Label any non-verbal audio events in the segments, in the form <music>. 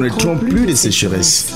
connaîtront plus de sécheresse.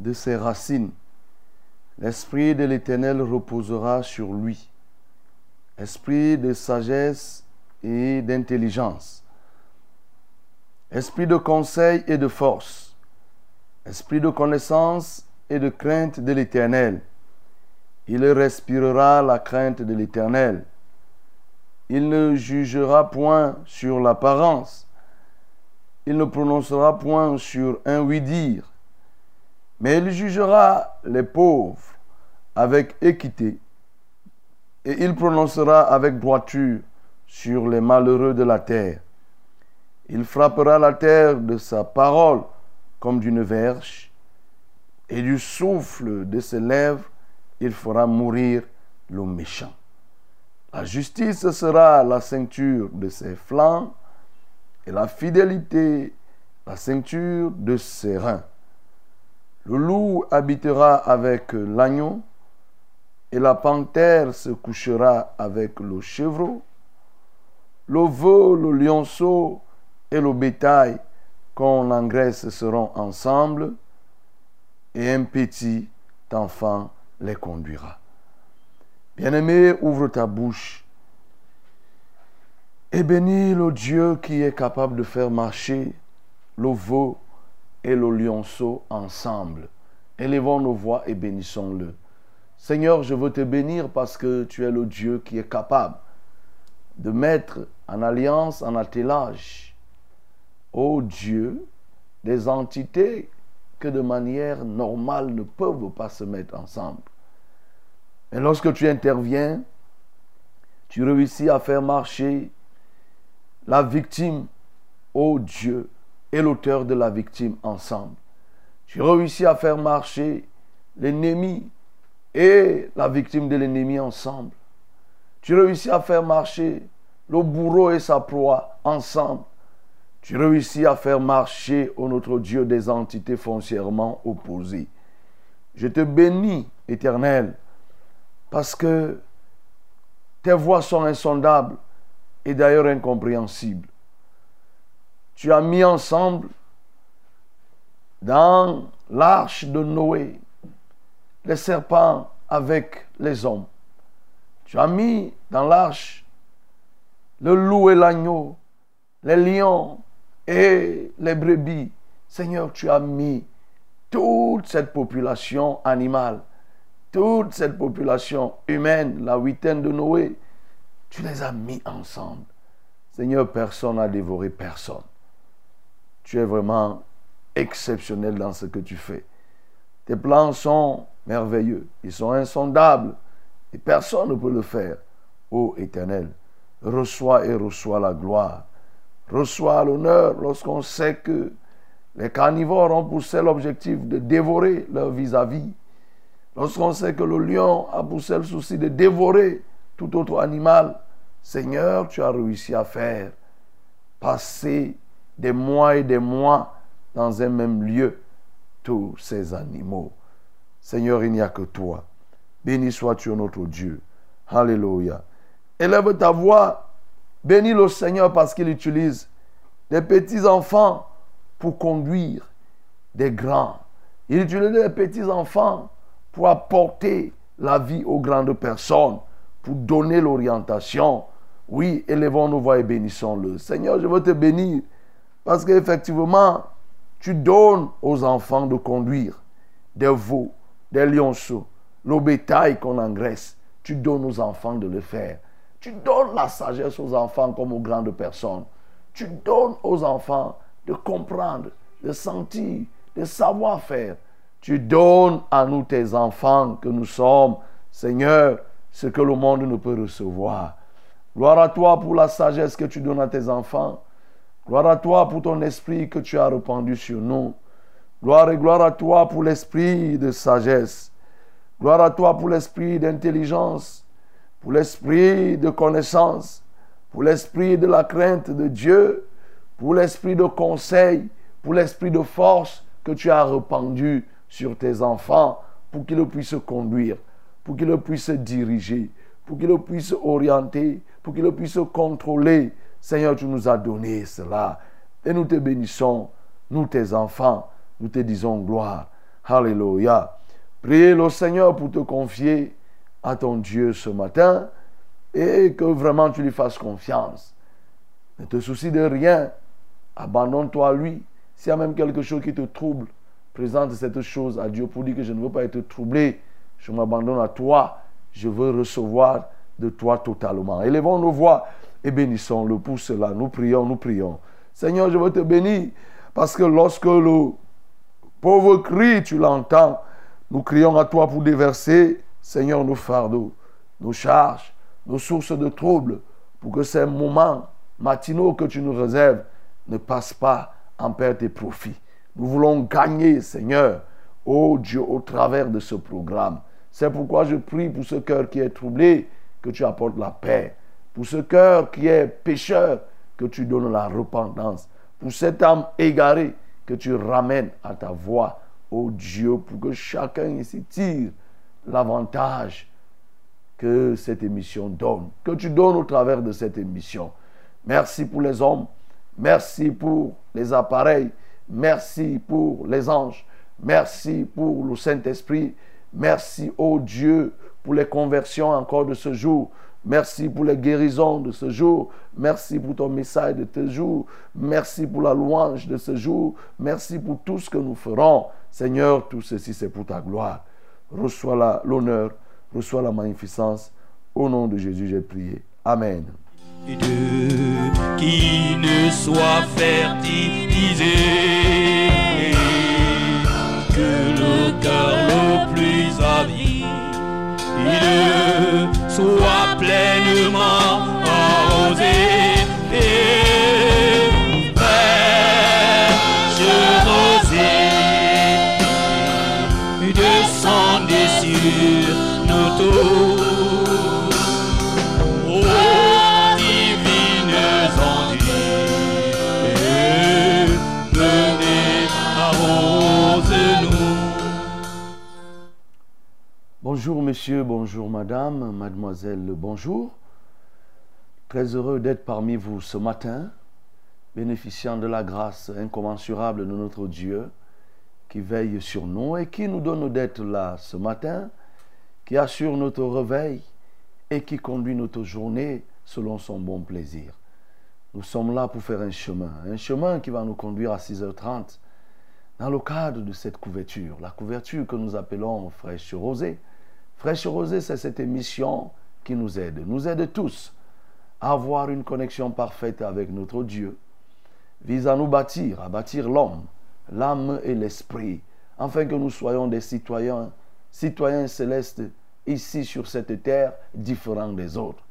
De ses racines. L'Esprit de l'Éternel reposera sur lui, esprit de sagesse et d'intelligence, esprit de conseil et de force, esprit de connaissance et de crainte de l'Éternel. Il respirera la crainte de l'Éternel. Il ne jugera point sur l'apparence. Il ne prononcera point sur un oui-dire. Mais il jugera les pauvres avec équité. Et il prononcera avec droiture sur les malheureux de la terre. Il frappera la terre de sa parole comme d'une verge. Et du souffle de ses lèvres, il fera mourir le méchant. La justice sera la ceinture de ses flancs et la fidélité la ceinture de ses reins. Le loup habitera avec l'agneau et la panthère se couchera avec le chevreau. Le veau, le lionceau et le bétail qu'on engraisse seront ensemble et un petit enfant les conduira. Bien-aimé, ouvre ta bouche et bénis le Dieu qui est capable de faire marcher le veau et le lionceau ensemble. Élevons nos voix et bénissons-le. Seigneur, je veux te bénir parce que tu es le Dieu qui est capable de mettre en alliance, en attelage, ô Dieu, des entités que de manière normale ne peuvent pas se mettre ensemble. Et lorsque tu interviens, tu réussis à faire marcher la victime, ô Dieu, et l'auteur de la victime ensemble. Tu réussis à faire marcher l'ennemi et la victime de l'ennemi ensemble. Tu réussis à faire marcher le bourreau et sa proie ensemble. Tu réussis à faire marcher, ô notre Dieu, des entités foncièrement opposées. Je te bénis, éternel, parce que tes voies sont insondables et d'ailleurs incompréhensibles. Tu as mis ensemble dans l'arche de Noé les serpents avec les hommes. Tu as mis dans l'arche le loup et l'agneau, les lions et les brebis. Seigneur, tu as mis toute cette population animale toute cette population humaine, la huitaine de Noé, tu les as mis ensemble. Seigneur, personne n'a dévoré personne. Tu es vraiment exceptionnel dans ce que tu fais. Tes plans sont merveilleux, ils sont insondables et personne ne peut le faire. Ô Éternel, reçois et reçois la gloire. Reçois l'honneur lorsqu'on sait que les carnivores ont pour seul objectif de dévorer leur vis-à-vis. Lorsqu'on sait que le lion a pour seul souci de dévorer tout autre animal, Seigneur, tu as réussi à faire passer des mois et des mois dans un même lieu tous ces animaux. Seigneur, il n'y a que toi. Béni sois-tu notre Dieu. Alléluia. Élève ta voix. Bénis le Seigneur parce qu'il utilise des petits enfants pour conduire des grands. Il utilise des petits enfants pour apporter la vie aux grandes personnes, pour donner l'orientation. Oui, élevons nos voix et bénissons-le. Seigneur, je veux te bénir parce qu'effectivement, tu donnes aux enfants de conduire des veaux, des lionceaux, le bétail qu'on engraisse. Tu donnes aux enfants de le faire. Tu donnes la sagesse aux enfants comme aux grandes personnes. Tu donnes aux enfants de comprendre, de sentir, de savoir faire. Tu donnes à nous, tes enfants, que nous sommes, Seigneur, ce que le monde ne peut recevoir. Gloire à toi pour la sagesse que tu donnes à tes enfants. Gloire à toi pour ton esprit que tu as répandu sur nous. Gloire et gloire à toi pour l'esprit de sagesse. Gloire à toi pour l'esprit d'intelligence pour l'esprit de connaissance, pour l'esprit de la crainte de Dieu, pour l'esprit de conseil, pour l'esprit de force que tu as répandu sur tes enfants pour qu'ils puissent conduire, pour qu'ils puissent diriger, pour qu'ils puissent orienter, pour qu'ils puissent contrôler. Seigneur, tu nous as donné cela. Et nous te bénissons, nous tes enfants, nous te disons gloire. Alléluia. Priez le Seigneur pour te confier à ton Dieu ce matin et que vraiment tu lui fasses confiance. Ne te soucie de rien. Abandonne-toi à lui. S'il y a même quelque chose qui te trouble, présente cette chose à Dieu pour dire que je ne veux pas être troublé. Je m'abandonne à toi. Je veux recevoir de toi totalement. Élevons nos voix et bénissons-le pour cela. Nous prions, nous prions. Seigneur, je veux te bénir parce que lorsque le pauvre crie, tu l'entends. Nous crions à toi pour déverser Seigneur, nos fardeaux, nos charges, nos sources de troubles, pour que ces moments matinaux que tu nous réserves ne passent pas en perte et profit. Nous voulons gagner, Seigneur, ô Dieu, au travers de ce programme. C'est pourquoi je prie pour ce cœur qui est troublé, que tu apportes la paix. Pour ce cœur qui est pécheur, que tu donnes la repentance. Pour cette âme égarée, que tu ramènes à ta voix, ô Dieu, pour que chacun ici tire l'avantage que cette émission donne, que tu donnes au travers de cette émission. Merci pour les hommes, merci pour les appareils, merci pour les anges, merci pour le Saint-Esprit, merci, ô Dieu, pour les conversions encore de ce jour. Merci pour les guérisons de ce jour. Merci pour ton message de ce jour. Merci pour la louange de ce jour. Merci pour tout ce que nous ferons. Seigneur, tout ceci, c'est pour ta gloire reçois l'honneur, reçois la magnificence. Au nom de Jésus, j'ai prié. Amen. Qui ne soit fertilisé, que le cœur le plus avide il soit pleinement Bonjour monsieur, bonjour madame, mademoiselle, bonjour. Très heureux d'être parmi vous ce matin, bénéficiant de la grâce incommensurable de notre Dieu qui veille sur nous et qui nous donne d'être là ce matin, qui assure notre réveil et qui conduit notre journée selon son bon plaisir. Nous sommes là pour faire un chemin, un chemin qui va nous conduire à 6h30 dans le cadre de cette couverture, la couverture que nous appelons fraîche rosée, Fraîche Rosée, c'est cette émission qui nous aide, nous aide tous à avoir une connexion parfaite avec notre Dieu, vise à nous bâtir, à bâtir l'homme, l'âme et l'esprit, afin que nous soyons des citoyens, citoyens célestes ici sur cette terre, différents des autres.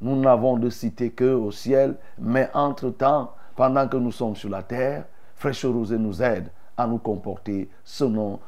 Nous n'avons de cité que au ciel, mais entre-temps, pendant que nous sommes sur la terre, Fraîche Rosée nous aide à nous comporter selon,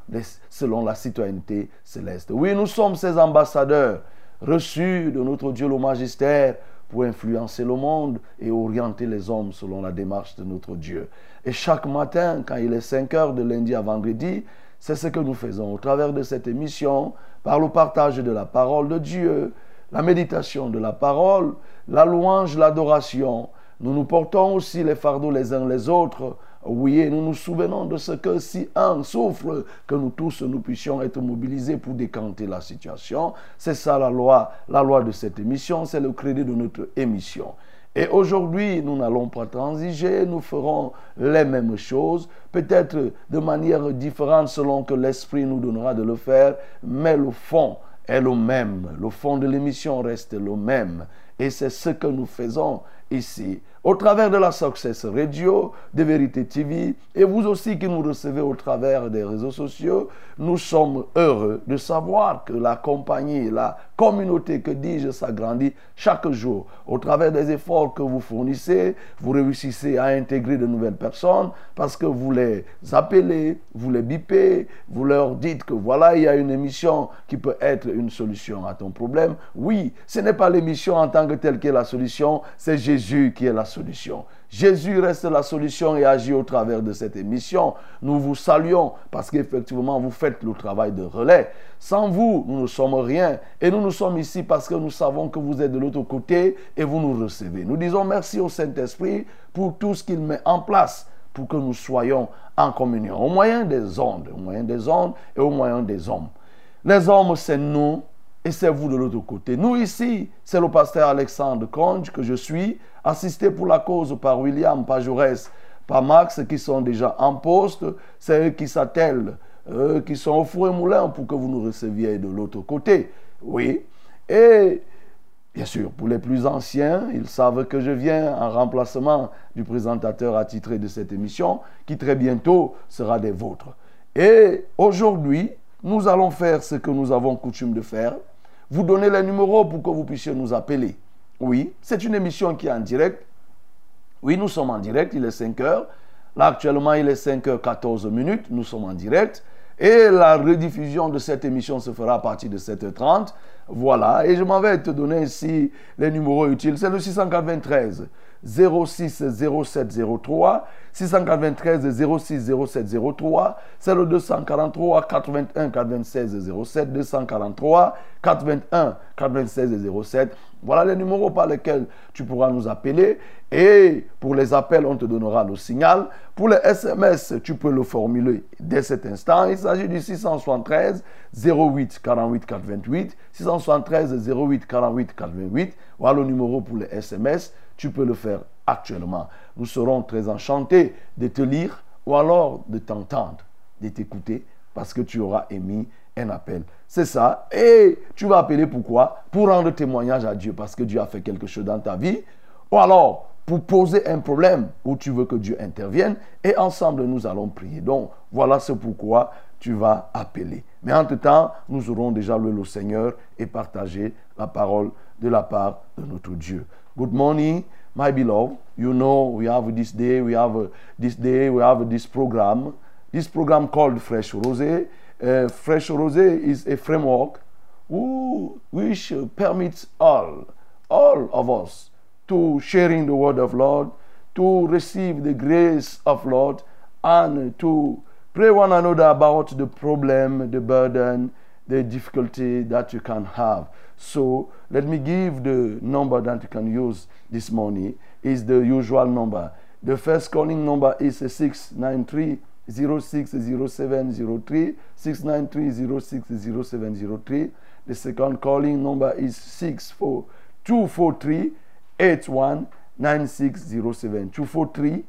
selon la citoyenneté céleste. Oui, nous sommes ces ambassadeurs reçus de notre Dieu le magistère pour influencer le monde et orienter les hommes selon la démarche de notre Dieu. Et chaque matin, quand il est 5 heures de lundi à vendredi, c'est ce que nous faisons au travers de cette émission, par le partage de la parole de Dieu, la méditation de la parole, la louange, l'adoration. Nous nous portons aussi les fardeaux les uns les autres oui, nous nous souvenons de ce que si un souffre, que nous tous nous puissions être mobilisés pour décanter la situation. C'est ça la loi, la loi de cette émission, c'est le crédit de notre émission. Et aujourd'hui, nous n'allons pas transiger, nous ferons les mêmes choses, peut-être de manière différente selon que l'Esprit nous donnera de le faire, mais le fond est le même. Le fond de l'émission reste le même. Et c'est ce que nous faisons ici au travers de la Success Radio, de Vérité TV, et vous aussi qui nous recevez au travers des réseaux sociaux, nous sommes heureux de savoir que la compagnie, la communauté, que dis-je, s'agrandit chaque jour. Au travers des efforts que vous fournissez, vous réussissez à intégrer de nouvelles personnes parce que vous les appelez, vous les bipez, vous leur dites que voilà, il y a une émission qui peut être une solution à ton problème. Oui, ce n'est pas l'émission en tant que telle qui est la solution, c'est Jésus qui est la solution. Jésus reste la solution et agit au travers de cette émission. Nous vous saluons parce qu'effectivement, vous faites le travail de relais. Sans vous, nous ne sommes rien. Et nous nous sommes ici parce que nous savons que vous êtes de l'autre côté et vous nous recevez. Nous disons merci au Saint-Esprit pour tout ce qu'il met en place pour que nous soyons en communion, au moyen des ondes, au moyen des ondes et au moyen des hommes. Les hommes, c'est nous et c'est vous de l'autre côté. Nous ici, c'est le pasteur Alexandre Conge que je suis, assisté pour la cause par William, par Jaurès, par Max, qui sont déjà en poste. C'est eux qui s'attellent, eux qui sont au four et moulin pour que vous nous receviez de l'autre côté. Oui. Et bien sûr, pour les plus anciens, ils savent que je viens en remplacement du présentateur attitré de cette émission, qui très bientôt sera des vôtres. Et aujourd'hui, nous allons faire ce que nous avons coutume de faire vous donnez les numéros pour que vous puissiez nous appeler. Oui, c'est une émission qui est en direct. Oui, nous sommes en direct, il est 5 heures. Là, actuellement, il est 5 h 14 minutes. Nous sommes en direct. Et la rediffusion de cette émission se fera à partir de 7h30. Voilà. Et je m'en vais te donner ici les numéros utiles. C'est le 693 06 07 03. 693 06 07 03. C'est le 243 81 96 07. 243 81 96 07. Voilà les numéros par lesquels tu pourras nous appeler. Et pour les appels, on te donnera le signal. Pour les SMS, tu peux le formuler dès cet instant. Il s'agit du 673 08 48 88. 673 08 48 88. Voilà le numéro pour les SMS. Tu peux le faire actuellement. Nous serons très enchantés de te lire ou alors de t'entendre, de t'écouter parce que tu auras émis un appel. C'est ça. Et tu vas appeler pourquoi? Pour rendre témoignage à Dieu parce que Dieu a fait quelque chose dans ta vie. Ou alors pour poser un problème où tu veux que Dieu intervienne. Et ensemble, nous allons prier. Donc, voilà ce pourquoi tu vas appeler. Mais entre-temps, nous aurons déjà loué le Seigneur et partagé la parole de la part de notre Dieu. Good morning, my beloved. You know, we have this day, we have this day, we have this program. This program called Fresh Rosé. Uh, Fresh Rosé is a framework who, which permits all, all of us to sharing the word of Lord, to receive the grace of Lord, and to pray one another about the problem, the burden, the difficulty that you can have. So let me give the number that you can use this morning is the usual number. The first calling number is 693 060703 The second calling number is 64243 819607. 243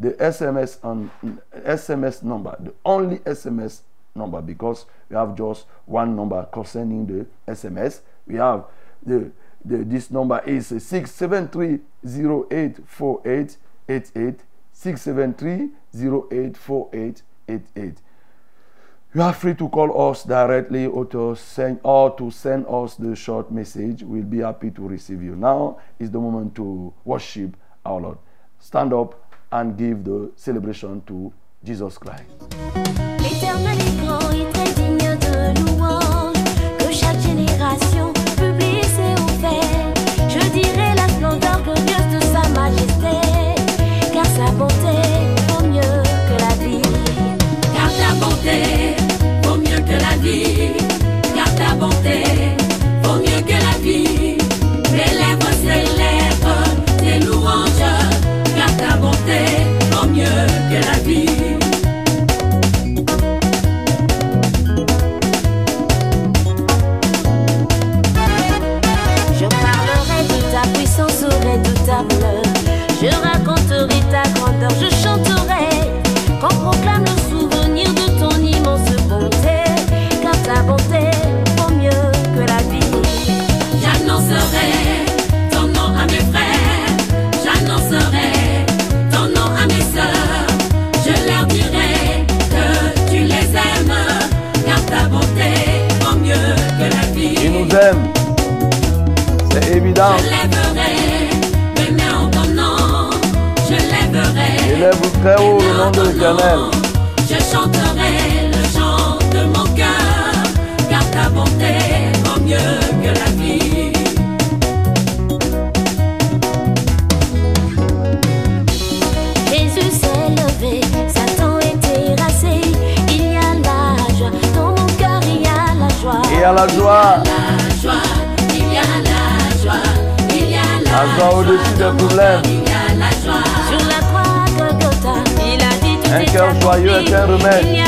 The SMS on SMS number, the only SMS number because we have just one number concerning the SMS. We have the, the this number is 6730848 0888 You are free to call us directly or to send or to send us the short message. We'll be happy to receive you. Now is the moment to worship our Lord. Stand up and give the celebration to Jesus Christ. Je lèverai mes mains en ton nom. Je lèverai. Haut le nom. Je chanterai le chant de mon cœur. Car ta bonté vaut mieux que la vie. Jésus s'est levé, Satan est terrassé. Il y a la joie, dans mon cœur il y a la joie. Il y a la joie. À au-dessus de problème. Sur la il a dit tout Un cœur joyeux est un remède.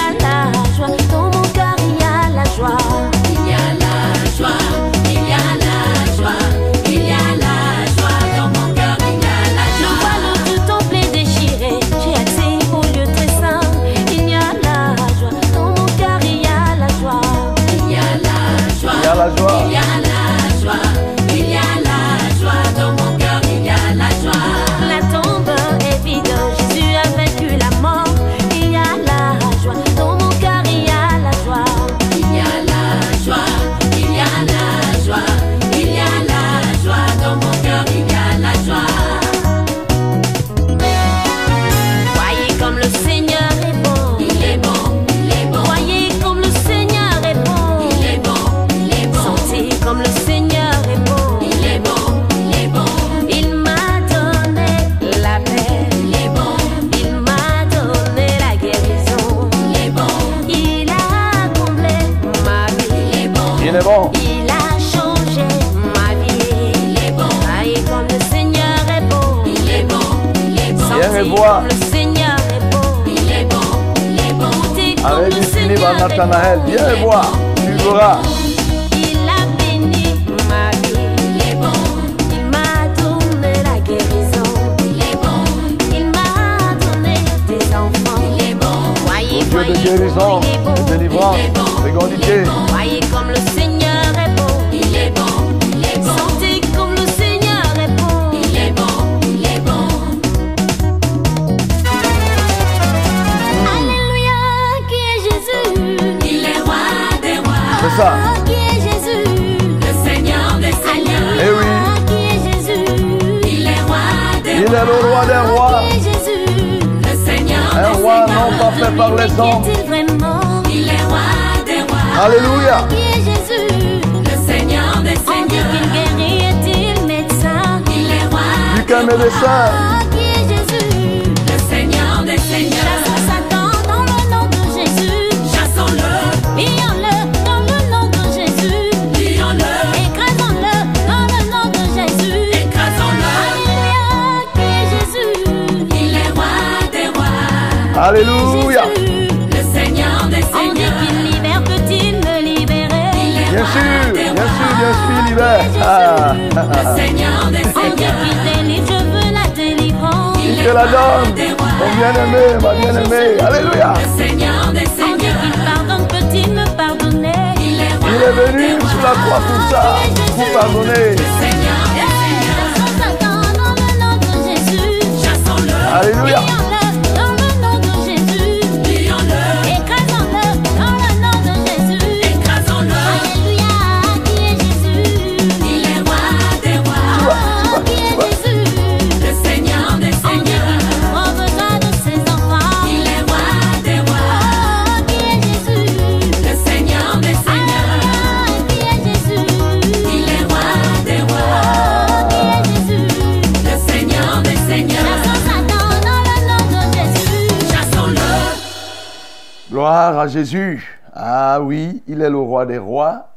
Jésus. Ah oui, il est le roi des rois.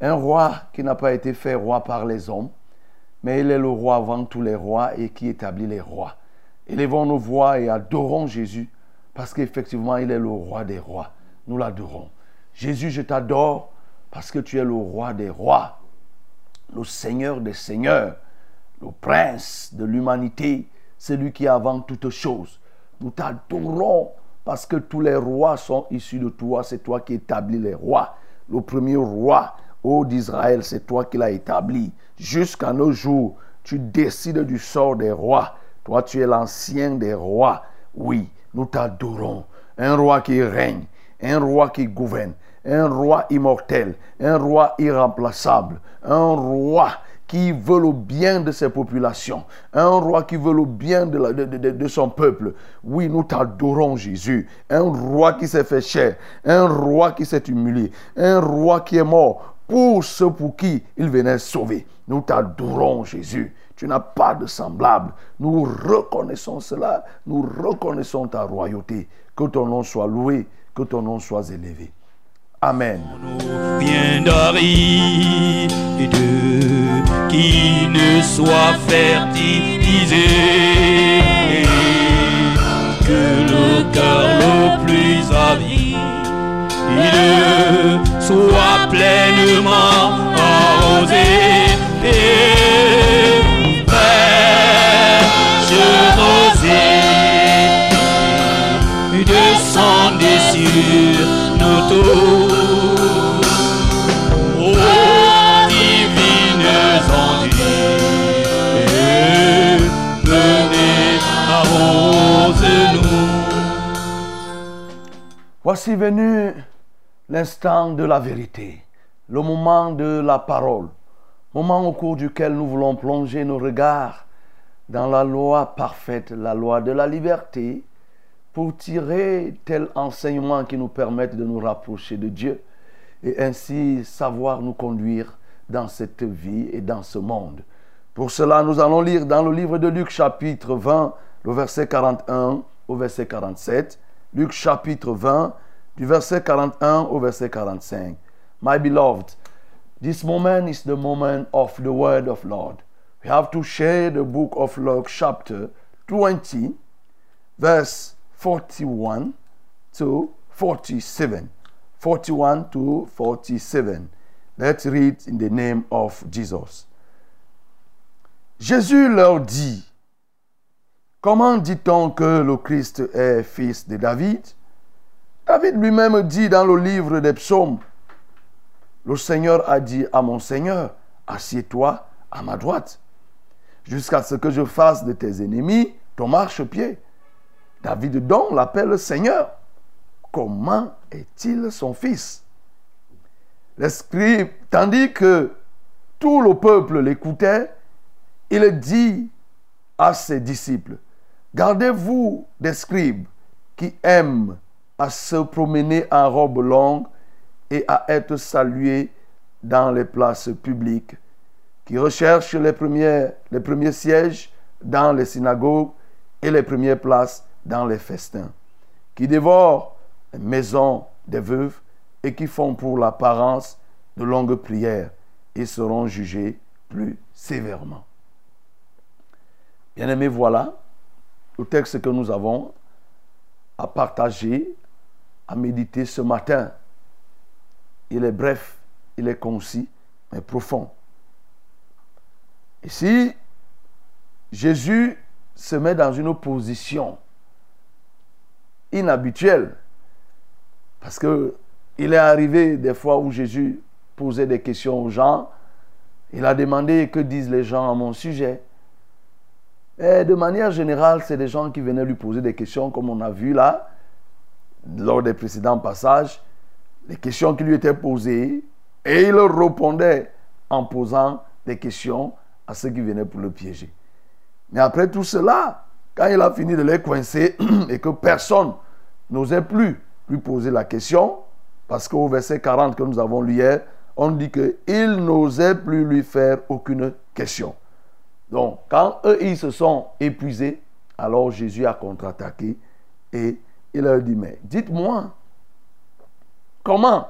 Un roi qui n'a pas été fait roi par les hommes, mais il est le roi avant tous les rois et qui établit les rois. Élevons nos voix et adorons Jésus parce qu'effectivement, il est le roi des rois. Nous l'adorons. Jésus, je t'adore parce que tu es le roi des rois, le Seigneur des seigneurs, le prince de l'humanité, celui qui est avant toutes choses. Nous t'adorons parce que tous les rois sont issus de toi. C'est toi qui établis les rois. Le premier roi, ô d'Israël, c'est toi qui l'as établi. Jusqu'à nos jours, tu décides du sort des rois. Toi, tu es l'ancien des rois. Oui, nous t'adorons. Un roi qui règne, un roi qui gouverne, un roi immortel, un roi irremplaçable, un roi qui veut le bien de ses populations, un roi qui veut le bien de, son peuple. Oui, nous t'adorons Jésus, un roi qui s'est fait chair, un roi qui s'est humilié, un roi qui est mort pour ceux pour qui il venait sauver. Nous t'adorons Jésus. Tu n'as pas de semblable. Nous reconnaissons cela. Nous reconnaissons ta royauté. Que ton nom soit loué, que ton nom soit élevé. Amen. Qui ne soit fertilisé que le cœur le plus avide soit pleinement arrosé descendez sur nos tours. Voici venu l'instant de la vérité, le moment de la parole, moment au cours duquel nous voulons plonger nos regards dans la loi parfaite, la loi de la liberté, pour tirer tel enseignement qui nous permette de nous rapprocher de Dieu et ainsi savoir nous conduire dans cette vie et dans ce monde. Pour cela, nous allons lire dans le livre de Luc chapitre 20, le verset 41 au verset 47. Luc chapitre 20, du verset 41 au verset 45. My beloved, this moment is the moment of the word of Lord. We have to share the book of Luke chapter 20, verse 41 to 47. 41 to 47. Let's read in the name of Jesus. Jésus leur dit, Comment dit-on que le Christ est fils de David? David lui-même dit dans le livre des psaumes, Le Seigneur a dit à mon Seigneur, Assieds-toi à ma droite, jusqu'à ce que je fasse de tes ennemis ton marchepied. David donc l'appelle Seigneur. Comment est-il son fils? Les tandis que tout le peuple l'écoutait, il dit à ses disciples, Gardez-vous des scribes qui aiment à se promener en robe longue et à être salués dans les places publiques, qui recherchent les, premiers sièges dans les synagogues et les premières places dans les festins, qui dévorent les maisons des veuves et qui font pour l'apparence de longues prières et seront jugés plus sévèrement. Bien-aimés, voilà le texte que nous avons à partager, à méditer ce matin. Il est bref, il est concis, mais profond. Ici, Jésus se met dans une position inhabituelle parce que il est arrivé des fois où Jésus posait des questions aux gens. Il a demandé que disent les gens à mon sujet. Et de manière générale, c'est des gens qui venaient lui poser des questions, comme on a vu là, lors des précédents passages, les questions qui lui étaient posées, et il répondait en posant des questions à ceux qui venaient pour le piéger. Mais après tout cela, quand il a fini de les coincer <clears throat> et que personne n'osait plus lui poser la question, parce qu'au verset 40 que nous avons lu hier, on dit qu'il n'osait plus lui faire aucune question. Donc, quand eux, ils se sont épuisés, alors Jésus a contre-attaqué et il leur dit, mais dites-moi, comment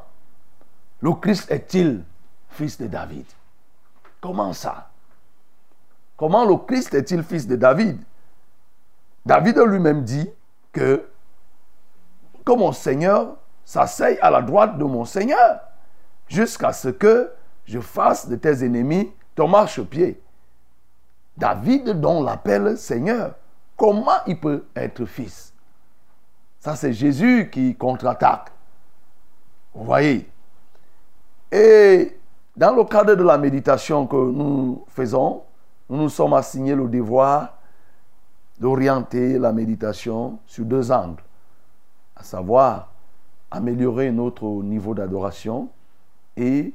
le Christ est-il fils de David? Comment ça? Comment le Christ est-il fils de David? David lui-même dit que, mon Seigneur s'asseye à la droite de mon Seigneur jusqu'à ce que je fasse de tes ennemis ton marchepied. David, dont l'appelle Seigneur, comment il peut être fils? Ça, c'est Jésus qui contre-attaque. Vous voyez? Et dans le cadre de la méditation que nous faisons, nous nous sommes assignés le devoir d'orienter la méditation sur deux angles, à savoir améliorer notre niveau d'adoration et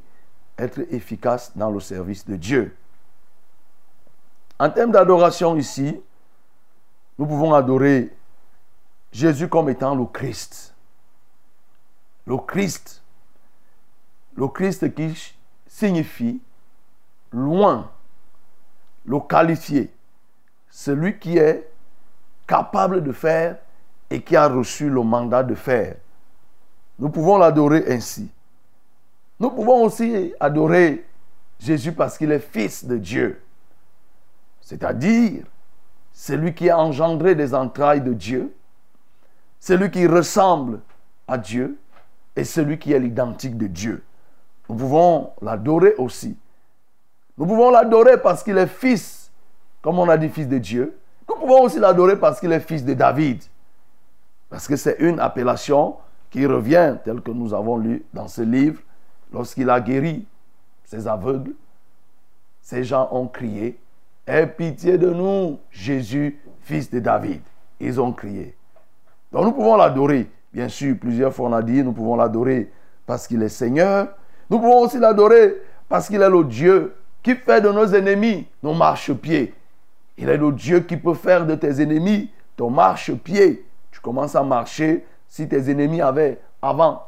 être efficace dans le service de Dieu. En termes d'adoration ici, nous pouvons adorer Jésus comme étant le Christ. Le Christ. Le Christ qui signifie loin, le qualifié, celui qui est capable de faire et qui a reçu le mandat de faire. Nous pouvons l'adorer ainsi. Nous pouvons aussi adorer Jésus parce qu'il est fils de Dieu. C'est-à-dire celui qui a engendré des entrailles de Dieu, celui qui ressemble à Dieu et celui qui est l'identique de Dieu. Nous pouvons l'adorer aussi. Nous pouvons l'adorer parce qu'il est fils, comme on a dit fils de Dieu. Nous pouvons aussi l'adorer parce qu'il est fils de David. Parce que c'est une appellation qui revient, tel que nous avons lu dans ce livre, lorsqu'il a guéri ces aveugles. Ces gens ont crié, Aie pitié de nous, Jésus, fils de David. Ils ont crié. Donc nous pouvons l'adorer. Bien sûr, plusieurs fois on a dit, nous pouvons l'adorer parce qu'il est Seigneur. Nous pouvons aussi l'adorer parce qu'il est le Dieu qui fait de nos ennemis nos marchepieds. Il est le Dieu qui peut faire de tes ennemis ton marchepied. Tu commences à marcher. Si tes ennemis avaient avant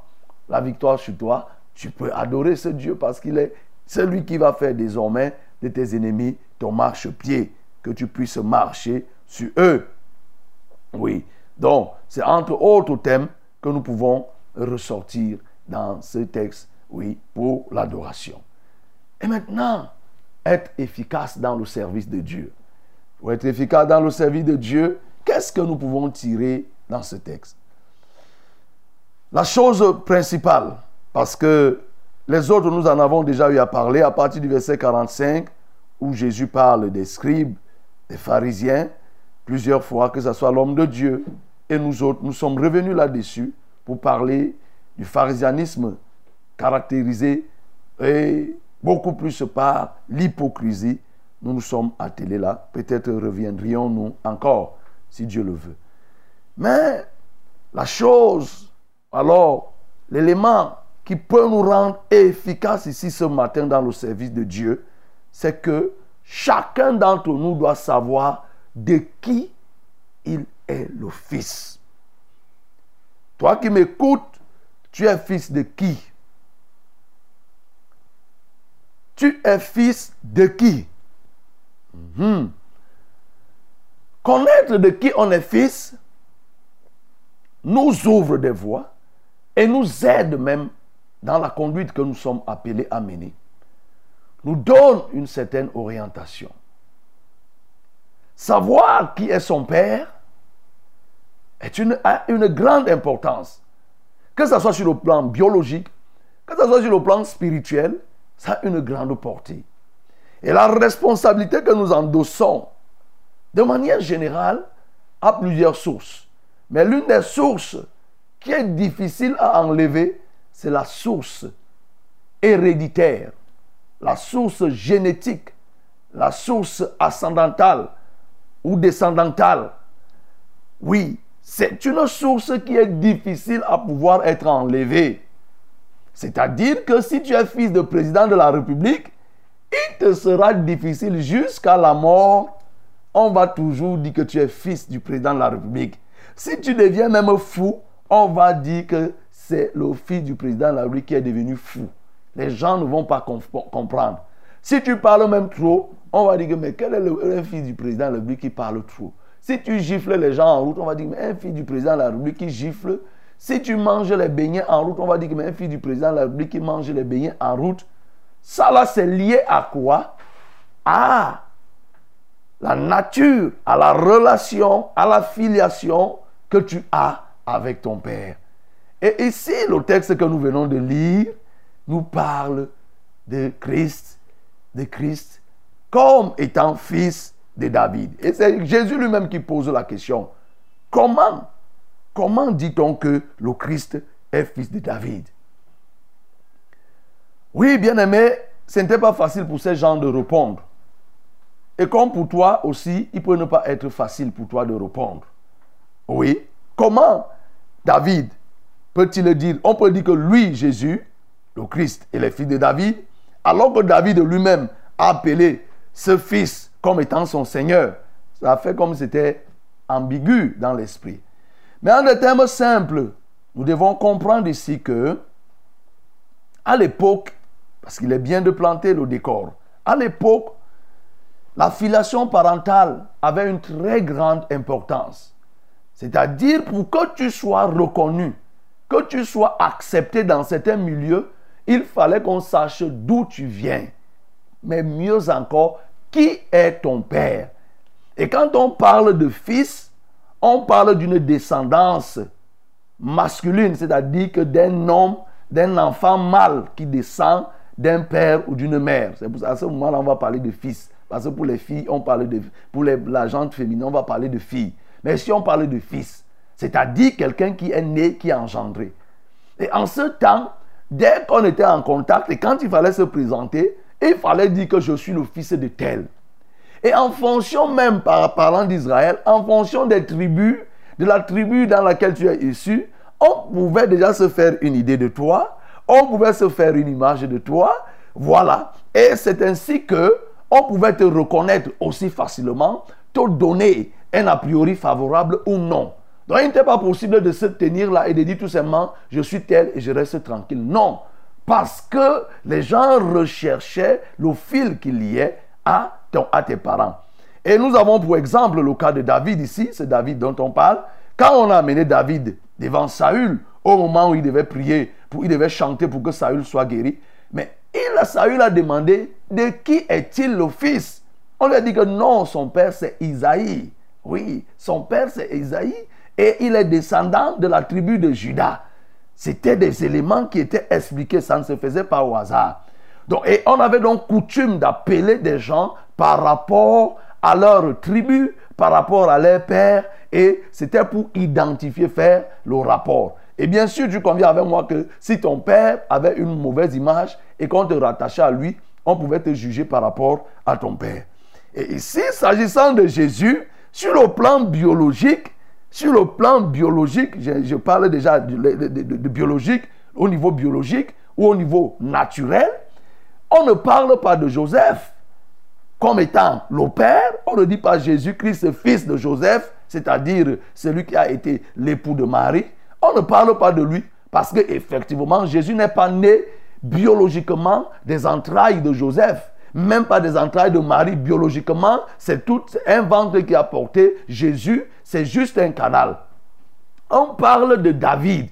la victoire sur toi, tu peux adorer ce Dieu parce qu'il est celui qui va faire désormais de tes ennemis ton marchepied, que tu puisses marcher sur eux. Oui, donc c'est entre autres thèmes que nous pouvons ressortir dans ce texte, oui, pour l'adoration. Et maintenant, être efficace dans le service de Dieu. Pour être efficace dans le service de Dieu, qu'est-ce que nous pouvons tirer dans ce texte? La chose principale, parce que les autres, nous en avons déjà eu à parler à partir du verset 45, où Jésus parle des scribes, des pharisiens, plusieurs fois, que ce soit l'homme de Dieu. Et nous autres, nous sommes revenus là-dessus pour parler du pharisianisme caractérisé et beaucoup plus par l'hypocrisie. Nous nous sommes attelés là. Peut-être reviendrions-nous encore, si Dieu le veut. Mais la chose, alors, l'élément qui peut nous rendre efficaces ici ce matin dans le service de Dieu, c'est que chacun d'entre nous doit savoir de qui il est le fils. Toi qui m'écoutes, tu es fils de qui? Tu es fils de qui? Mhm. Connaître de qui on est fils nous ouvre des voies et nous aide même dans la conduite que nous sommes appelés à mener nous donne une certaine orientation. Savoir qui est son père est une, a une grande importance. Que ce soit sur le plan biologique, que ce soit sur le plan spirituel, ça a une grande portée. Et la responsabilité que nous endossons, de manière générale, a plusieurs sources. Mais l'une des sources qui est difficile à enlever, c'est la source héréditaire, la source génétique, la source ascendantale ou descendantale. Oui, c'est une source qui est difficile à pouvoir être enlevée. C'est-à-dire que si tu es fils de président de la République, il te sera difficile jusqu'à la mort. On va toujours dire que tu es fils du président de la République. Si tu deviens même fou, on va dire que c'est le fils du président de la République qui est devenu fou. Les gens ne vont pas comprendre. Si tu parles même trop, on va dire mais quel est le, fils du président de la République qui parle trop? Si tu gifles les gens en route, on va dire mais un fils du président de la République qui gifle. Si tu manges les beignets en route, on va dire mais un fils du président de la République qui mange les beignets en route. Ça là, c'est lié à quoi? À la nature, à la relation, à la filiation que tu as avec ton Père. Et ici, le texte que nous venons de lire nous parle de Christ, de Christ comme étant fils de David. Et c'est Jésus lui-même qui pose la question. Comment Comment dit-on que le Christ est fils de David? Oui, bien-aimé, ce n'était pas facile pour ces gens de répondre. Et comme pour toi aussi, il peut ne pas être facile pour toi de répondre. Oui. Comment David peut-il dire On peut dire que lui, Jésus, le Christ, est le fils de David, alors que David lui-même a appelé ce fils comme étant son Seigneur. Ça fait comme c'était ambigu dans l'esprit. Mais en des termes simples, nous devons comprendre ici que, à l'époque, parce qu'il est bien de planter le décor, à l'époque, la filiation parentale avait une très grande importance. C'est-à-dire pour que tu sois reconnu, que tu sois accepté dans certains milieux, il fallait qu'on sache d'où tu viens. Mais mieux encore, qui est ton père? Et quand on parle de fils, on parle d'une descendance masculine, c'est-à-dire que d'un homme, d'un enfant mâle qui descend d'un père ou d'une mère. C'est pour ça à ce moment-là, on va parler de fils. Parce que pour les filles, on parle de. Pour la gente féminine, on va parler de fille. Mais si on parle de fils, c'est-à-dire quelqu'un qui est né, qui est engendré. Et en ce temps, dès qu'on était en contact et quand il fallait se présenter, il fallait dire que je suis le fils de tel. Et en fonction même, par parlant d'Israël, en fonction des tribus, de la tribu dans laquelle tu es issu, on pouvait déjà se faire une idée de toi, on pouvait se faire une image de toi, voilà. Et c'est ainsi que on pouvait te reconnaître aussi facilement, te donner un a priori favorable ou non. Donc il n'était pas possible de se tenir là et de dire tout simplement, je suis tel et je reste tranquille. Non, parce que les gens recherchaient le fil qu'il y ait à, à tes parents. Et nous avons pour exemple le cas de David ici, c'est David dont on parle. Quand on a amené David devant Saül, au moment où il devait prier, pour, il devait chanter pour que Saül soit guéri, mais il, Saül a demandé de qui est-il le fils? On lui a dit que non, son père c'est Isaïe. Oui, son père c'est Isaïe et il est descendant de la tribu de Judas. C'était des éléments qui étaient expliqués, ça ne se faisait pas au hasard. Donc, et on avait donc coutume d'appeler des gens par rapport à leur tribu, par rapport à leur père, et c'était pour identifier, faire le rapport. Et bien sûr, tu conviens avec moi que si ton père avait une mauvaise image et qu'on te rattachait à lui, on pouvait te juger par rapport à ton père. Et ici, s'agissant de Jésus, sur le plan biologique, sur le plan biologique, je, parle déjà de, biologique, au niveau biologique ou au niveau naturel, on ne parle pas de Joseph comme étant le Père, on ne dit pas Jésus-Christ, fils de Joseph, c'est-à-dire celui qui a été l'époux de Marie. On ne parle pas de lui parce qu'effectivement, Jésus n'est pas né biologiquement des entrailles de Joseph, même pas des entrailles de Marie biologiquement. C'est tout un ventre qui a porté Jésus, c'est juste un canal. On parle de David.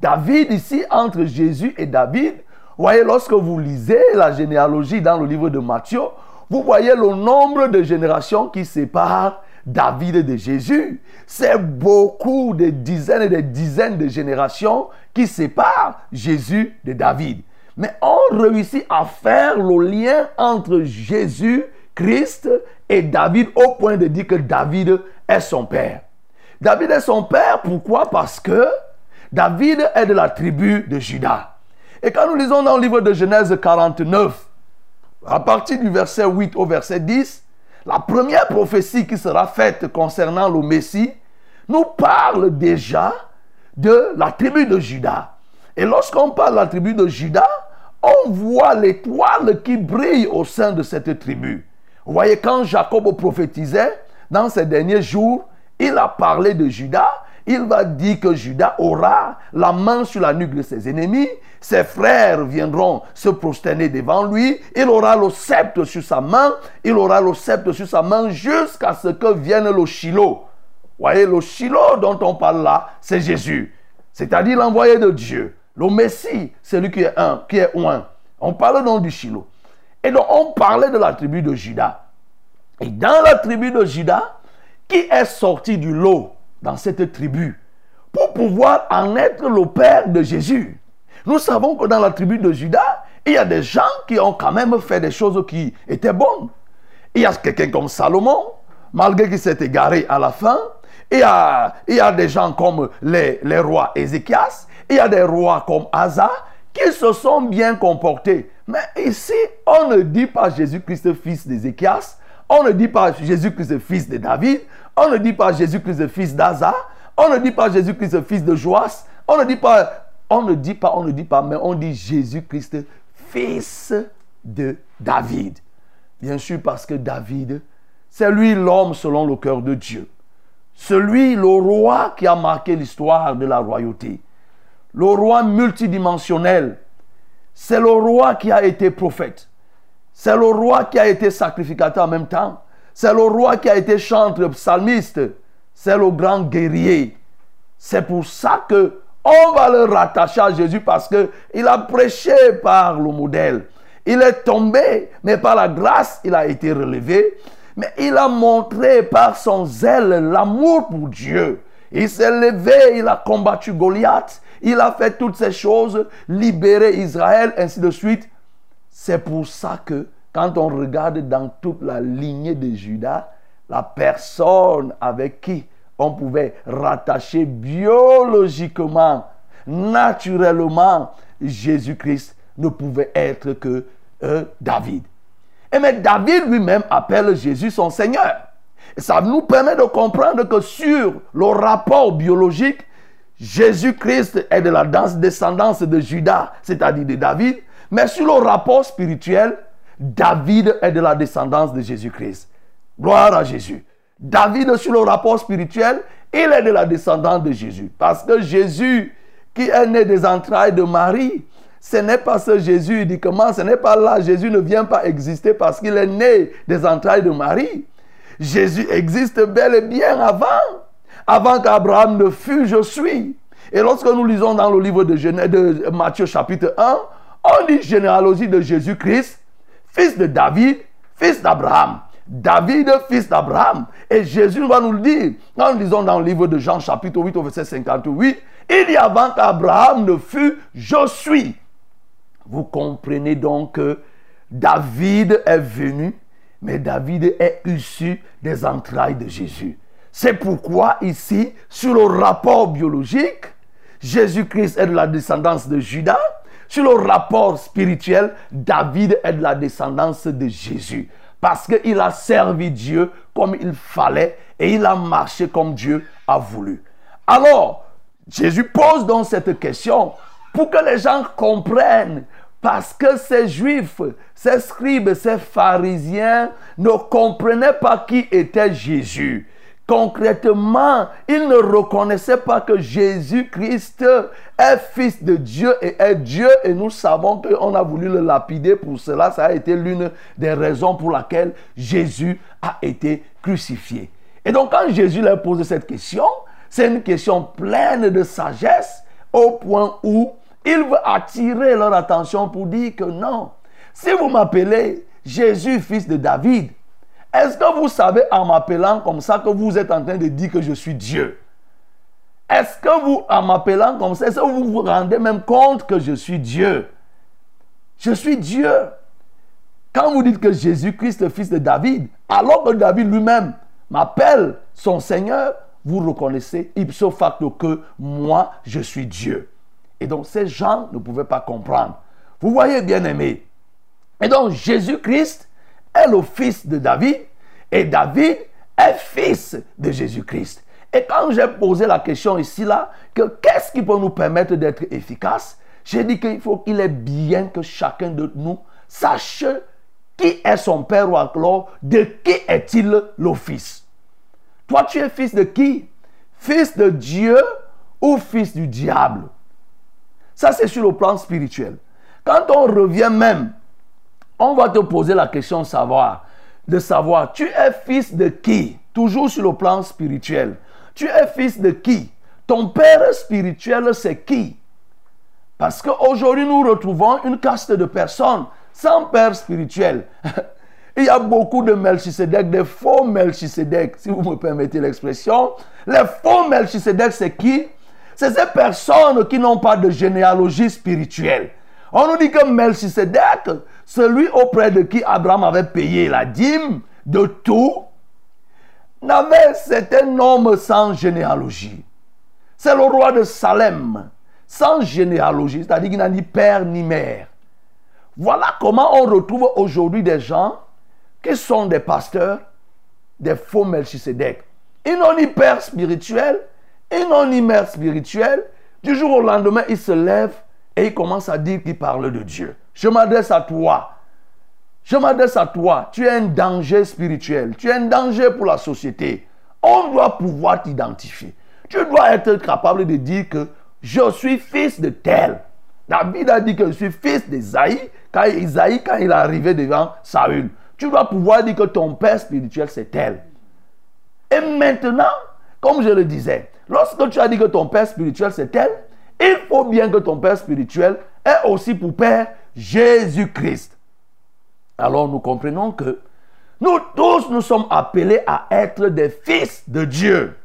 David ici, entre Jésus et David, voyez, lorsque vous lisez la généalogie dans le livre de Matthieu, vous voyez le nombre de générations qui séparent David de Jésus. C'est beaucoup de dizaines et des dizaines de générations qui séparent Jésus de David. Mais on réussit à faire le lien entre Jésus, Christ et David au point de dire que David son père. David est son père, pourquoi? Parce que David est de la tribu de Judas. Et quand nous lisons dans le livre de Genèse 49, à partir du verset 8 au verset 10, la première prophétie qui sera faite concernant le Messie nous parle déjà de la tribu de Judas. Et lorsqu'on parle de la tribu de Judas, on voit l'étoile qui brille au sein de cette tribu. Vous voyez, quand Jacob prophétisait, dans ces derniers jours, il a parlé de Judas. Il va dire que Judas aura la main sur la nuque de ses ennemis. Ses frères viendront se prosterner devant lui. Il aura le sceptre sur sa main. Il aura le sceptre sur sa main jusqu'à ce que vienne le Shiloh. Vous voyez, le Shiloh dont on parle là, c'est Jésus. C'est-à-dire l'envoyé de Dieu. Le Messie, celui qui est un, qui est un. On parle donc du Shiloh. Et donc, on parlait de la tribu de Judas. Et dans la tribu de Judas, qui est sorti du lot dans cette tribu pour pouvoir en être le père de Jésus Nous savons que dans la tribu de Judas, il y a des gens qui ont quand même fait des choses qui étaient bonnes. Il y a quelqu'un comme Salomon, malgré qu'il s'est égaré à la fin. Il y a, il y a des gens comme les, les rois Ézéchias. Il y a des rois comme Asa qui se sont bien comportés. Mais ici, on ne dit pas Jésus-Christ, fils d'Ézéchias. On ne dit pas Jésus-Christ, fils de David. On ne dit pas Jésus-Christ, fils d'Asa. On ne dit pas Jésus-Christ, fils de Joas. On ne dit pas, on ne dit pas, on ne dit pas, mais on dit Jésus-Christ, fils de David. Bien sûr, parce que David, c'est lui l'homme selon le cœur de Dieu. Celui, le roi qui a marqué l'histoire de la royauté. Le roi multidimensionnel. C'est le roi qui a été prophète. C'est le roi qui a été sacrificateur en même temps. C'est le roi qui a été chanteur, psalmiste. C'est le grand guerrier. C'est pour ça que on va le rattacher à Jésus parce que il a prêché par le modèle. Il est tombé, mais par la grâce, il a été relevé. Mais il a montré par son zèle l'amour pour Dieu. Il s'est levé, il a combattu Goliath, il a fait toutes ces choses, libéré Israël, ainsi de suite. C'est pour ça que quand on regarde dans toute la lignée de Judas, la personne avec qui on pouvait rattacher biologiquement, naturellement, Jésus-Christ ne pouvait être que euh, David. Et mais David lui-même appelle Jésus son Seigneur. Et ça nous permet de comprendre que sur le rapport biologique, Jésus-Christ est de la descendance de Judas, c'est-à-dire de David. Mais sur le rapport spirituel, David est de la descendance de Jésus-Christ. Gloire à Jésus. David, sur le rapport spirituel, il est de la descendance de Jésus. Parce que Jésus, qui est né des entrailles de Marie, ce n'est pas ce Jésus uniquement, ce n'est pas là. Jésus ne vient pas exister parce qu'il est né des entrailles de Marie. Jésus existe bel et bien avant. Avant qu'Abraham ne fût, je suis. Et lorsque nous lisons dans le livre de, Genèse, de Matthieu chapitre 1, on dit généalogie de Jésus-Christ, fils de David, fils d'Abraham. David, fils d'Abraham. Et Jésus va nous le dire. Quand nous lisons dans le livre de Jean chapitre 8 au verset 58, il dit avant qu'Abraham ne fût, je suis. Vous comprenez donc que David est venu, mais David est issu des entrailles de Jésus. C'est pourquoi ici, sur le rapport biologique, Jésus-Christ est de la descendance de Judas. Sur le rapport spirituel, David est de la descendance de Jésus. Parce qu'il a servi Dieu comme il fallait et il a marché comme Dieu a voulu. Alors, Jésus pose donc cette question pour que les gens comprennent parce que ces juifs, ces scribes, ces pharisiens ne comprenaient pas qui était Jésus. Concrètement, ils ne reconnaissaient pas que Jésus-Christ est fils de Dieu et est Dieu. Et nous savons qu'on a voulu le lapider pour cela. Ça a été l'une des raisons pour laquelle Jésus a été crucifié. Et donc quand Jésus leur pose cette question, c'est une question pleine de sagesse au point où il veut attirer leur attention pour dire que non, si vous m'appelez Jésus, fils de David, est-ce que vous savez en m'appelant comme ça que vous êtes en train de dire que je suis Dieu? Est-ce que vous, en m'appelant comme ça, est-ce que vous vous rendez même compte que je suis Dieu? Je suis Dieu. Quand vous dites que Jésus-Christ, fils de David, alors que David lui-même m'appelle son Seigneur, vous reconnaissez ipso facto que moi, je suis Dieu. Et donc ces gens ne pouvaient pas comprendre. Vous voyez, bien aimé. Et donc Jésus-Christ est le fils de David et David est fils de Jésus-Christ. Et quand j'ai posé la question ici, là, que qu'est-ce qui peut nous permettre d'être efficace, j'ai dit qu'il faut qu'il est bien que chacun de nous sache qui est son père ou alors de qui est-il le fils. Toi, tu es fils de qui? Fils de Dieu ou fils du diable? Ça, c'est sur le plan spirituel. Quand on revient même, on va te poser la question de savoir, de savoir, tu es fils de qui? Toujours sur le plan spirituel. Tu es fils de qui? Ton père spirituel, c'est qui? Parce qu'aujourd'hui, nous retrouvons une caste de personnes sans père spirituel. <laughs> Il y a beaucoup de Melchisedec, des faux Melchisedec, si vous me permettez l'expression. Les faux Melchisedec, c'est qui? C'est ces personnes qui n'ont pas de généalogie spirituelle. On nous dit que Melchisedec, celui auprès de qui Abraham avait payé la dîme de tout, n'avait, un homme sans généalogie. C'est le roi de Salem, sans généalogie, c'est-à-dire qu'il n'a ni père ni mère. Voilà comment on retrouve aujourd'hui des gens qui sont des pasteurs, des faux Melchisedec. Ils n'ont ni père spirituel, ils n'ont ni mère spirituelle. Du jour au lendemain, ils se lèvent et ils commencent à dire qu'ils parlent de Dieu. Je m'adresse à toi. Je m'adresse à toi. Tu es un danger spirituel. Tu es un danger pour la société. On doit pouvoir t'identifier. Tu dois être capable de dire que je suis fils de tel. David a dit que je suis fils d'Isaïe quand Isaïe, quand il est arrivé devant Saül. Tu dois pouvoir dire que ton père spirituel, c'est tel. Et maintenant, comme je le disais, lorsque tu as dit que ton père spirituel, c'est tel, il faut bien que ton père spirituel ait aussi pour père Jésus-Christ. Alors nous comprenons que nous tous, nous sommes appelés à être des fils de Dieu.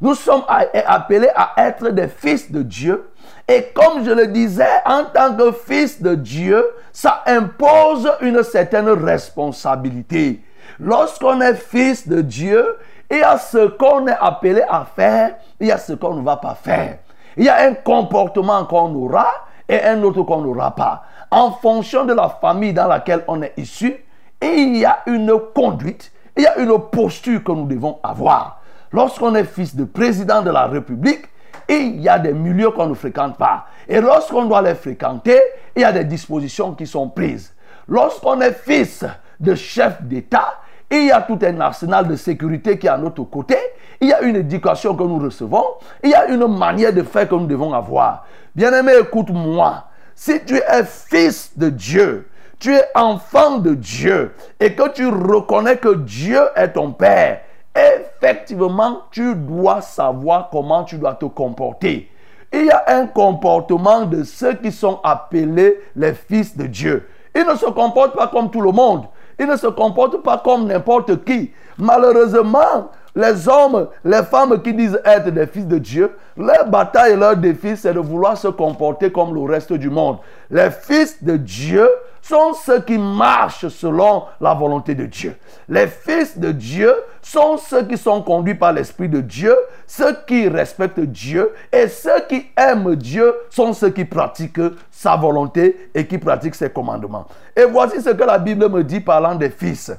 Nous sommes appelés à être des fils de Dieu. Et comme je le disais, en tant que fils de Dieu, ça impose une certaine responsabilité. Lorsqu'on est fils de Dieu, il y a ce qu'on est appelé à faire, il y a ce qu'on ne va pas faire. Il y a un comportement qu'on aura et un autre qu'on n'aura pas. En fonction de la famille dans laquelle on est issu, il y a une conduite, il y a une posture que nous devons avoir. Lorsqu'on est fils de président de la République, il y a des milieux qu'on ne fréquente pas. Et lorsqu'on doit les fréquenter, il y a des dispositions qui sont prises. Lorsqu'on est fils de chef d'État, il y a tout un arsenal de sécurité qui est à notre côté. Il y a une éducation que nous recevons. Il y a une manière de faire que nous devons avoir. Bien-aimé, écoute-moi. Si tu es fils de Dieu, tu es enfant de Dieu et que tu reconnais que Dieu est ton Père, effectivement, tu dois savoir comment tu dois te comporter. Il y a un comportement de ceux qui sont appelés les fils de Dieu. Ils ne se comportent pas comme tout le monde. Ils ne se comportent pas comme n'importe qui. Malheureusement, les hommes, les femmes qui disent être des fils de Dieu, leur bataille et leur défi, c'est de vouloir se comporter comme le reste du monde. Les fils de Dieu sont ceux qui marchent selon la volonté de Dieu. Les fils de Dieu sont ceux qui sont conduits par l'Esprit de Dieu, ceux qui respectent Dieu et ceux qui aiment Dieu sont ceux qui pratiquent sa volonté et qui pratiquent ses commandements. Et voici ce que la Bible me dit parlant des fils.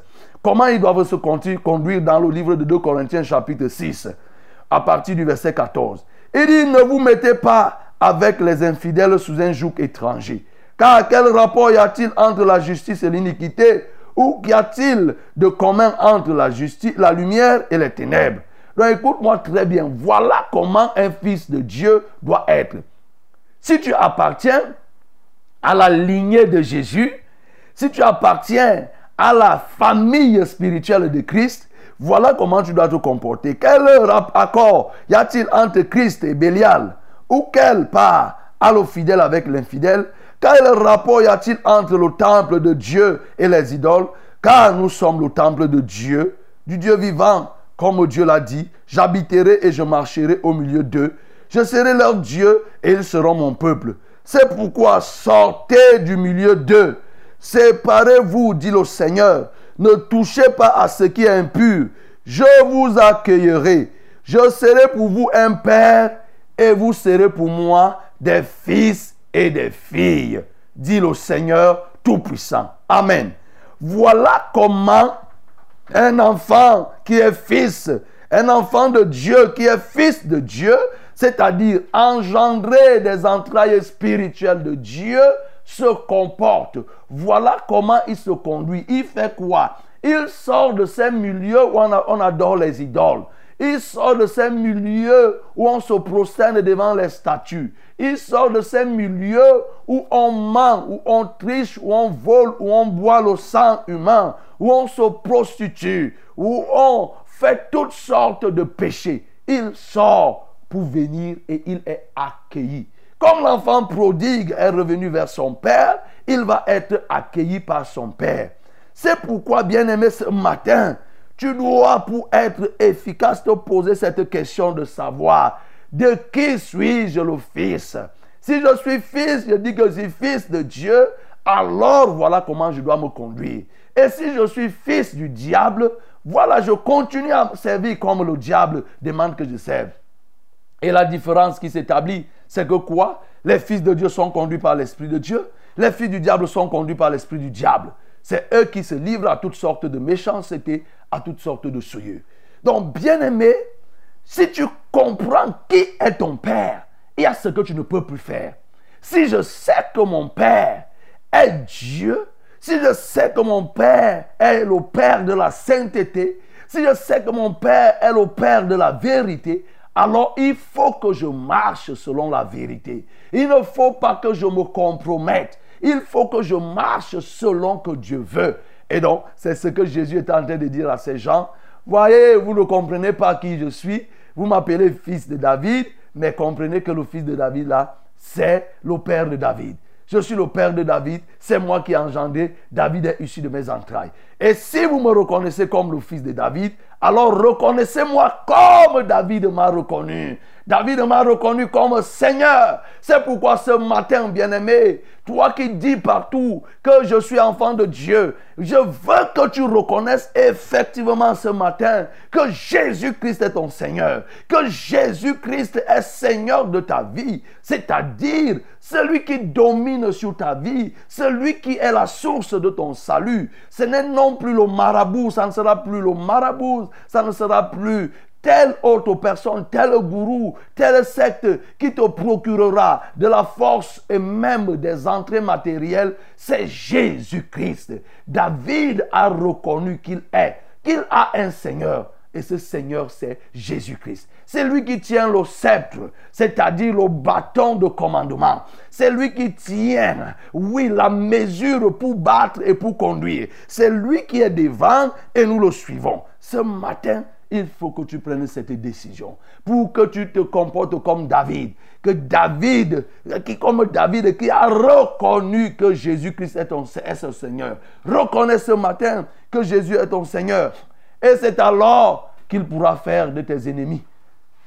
Comment ils doivent se conduire dans le livre de 2 Corinthiens chapitre 6 à partir du verset 14. Il dit, ne vous mettez pas avec les infidèles sous un joug étranger car quel rapport y a-t-il entre la justice et l'iniquité? Ou qu'y a-t-il de commun entre la justice, la lumière et les ténèbres? Donc écoute-moi très bien. Voilà comment un fils de Dieu doit être. Si tu appartiens à la lignée de Jésus, si tu appartiens à la famille spirituelle de Christ, voilà comment tu dois te comporter. Quel accord y a-t-il entre Christ et Bélial Ou quelle part a le fidèle avec l'infidèle? Quel rapport y a-t-il entre le temple de Dieu et les idoles? Car nous sommes le temple de Dieu, du Dieu vivant. Comme Dieu l'a dit, j'habiterai et je marcherai au milieu d'eux. Je serai leur Dieu et ils seront mon peuple. C'est pourquoi sortez du milieu d'eux. Séparez-vous, dit le Seigneur. Ne touchez pas à ce qui est impur. Je vous accueillerai. Je serai pour vous un père et vous serez pour moi des fils et des filles, dit le Seigneur Tout-Puissant. Amen. Voilà comment un enfant qui est fils, un enfant de Dieu qui est fils de Dieu, c'est-à-dire engendré des entrailles spirituelles de Dieu, se comporte. Voilà comment il se conduit. Il fait quoi? Il sort de ces milieux où on, a- on adore les idoles. Il sort de ces milieux où on se prosterne devant les statues. Il sort de ces milieux où on ment, où on triche, où on vole, où on boit le sang humain, où on se prostitue, où on fait toutes sortes de péchés. Il sort pour venir et il est accueilli. Comme l'enfant prodigue est revenu vers son père, il va être accueilli par son père. C'est pourquoi, bien-aimé, ce matin, tu dois, pour être efficace, te poser cette question de savoir de qui suis-je le fils? Si je suis fils, je dis que je suis fils de Dieu, alors voilà comment je dois me conduire. Et si je suis fils du diable, voilà, je continue à servir comme le diable demande que je serve. Et la différence qui s'établit, c'est que quoi? Les fils de Dieu sont conduits par l'Esprit de Dieu. Les fils du diable sont conduits par l'Esprit du diable. C'est eux qui se livrent à toutes sortes de méchanceté, à toutes sortes de souillures. Donc, bien-aimé, si tu comprends qui est ton Père, il y a ce que tu ne peux plus faire. Si je sais que mon Père est Dieu, si je sais que mon Père est le Père de la sainteté, si je sais que mon Père est le Père de la vérité, alors il faut que je marche selon la vérité. Il ne faut pas que je me compromette. Il faut que je marche selon que Dieu veut. Et donc, c'est ce que Jésus est en train de dire à ces gens. Voyez, vous ne comprenez pas qui je suis. Vous m'appelez fils de David, mais comprenez que le fils de David, là, c'est le père de David. Je suis le père de David, c'est moi qui ai engendré. David est issu de mes entrailles. Et si vous me reconnaissez comme le fils de David, alors reconnaissez-moi comme David m'a reconnu. David m'a reconnu comme Seigneur. C'est pourquoi ce matin, bien-aimé, toi qui dis partout que je suis enfant de Dieu, je veux que tu reconnaisses effectivement ce matin que Jésus-Christ est ton Seigneur, que Jésus-Christ est Seigneur de ta vie, c'est-à-dire celui qui domine sur ta vie, celui qui est la source de ton salut. Ce n'est non plus le marabout, ça ne sera plus le marabout, ça ne sera plus telle autre personne, tel gourou, telle secte qui te procurera de la force et même des entrées matérielles, c'est Jésus-Christ. David a reconnu qu'il est, qu'il a un Seigneur. Et ce Seigneur, c'est Jésus-Christ. C'est lui qui tient le sceptre, c'est-à-dire le bâton de commandement. C'est lui qui tient, oui, la mesure pour battre et pour conduire. C'est lui qui est devant et nous le suivons. Ce matin, il faut que tu prennes cette décision pour que tu te comportes comme David. Que David, qui comme David, qui a reconnu que Jésus-Christ est, ton, est son Seigneur. Reconnais ce matin que Jésus est ton Seigneur. Et c'est alors qu'il pourra faire de tes ennemis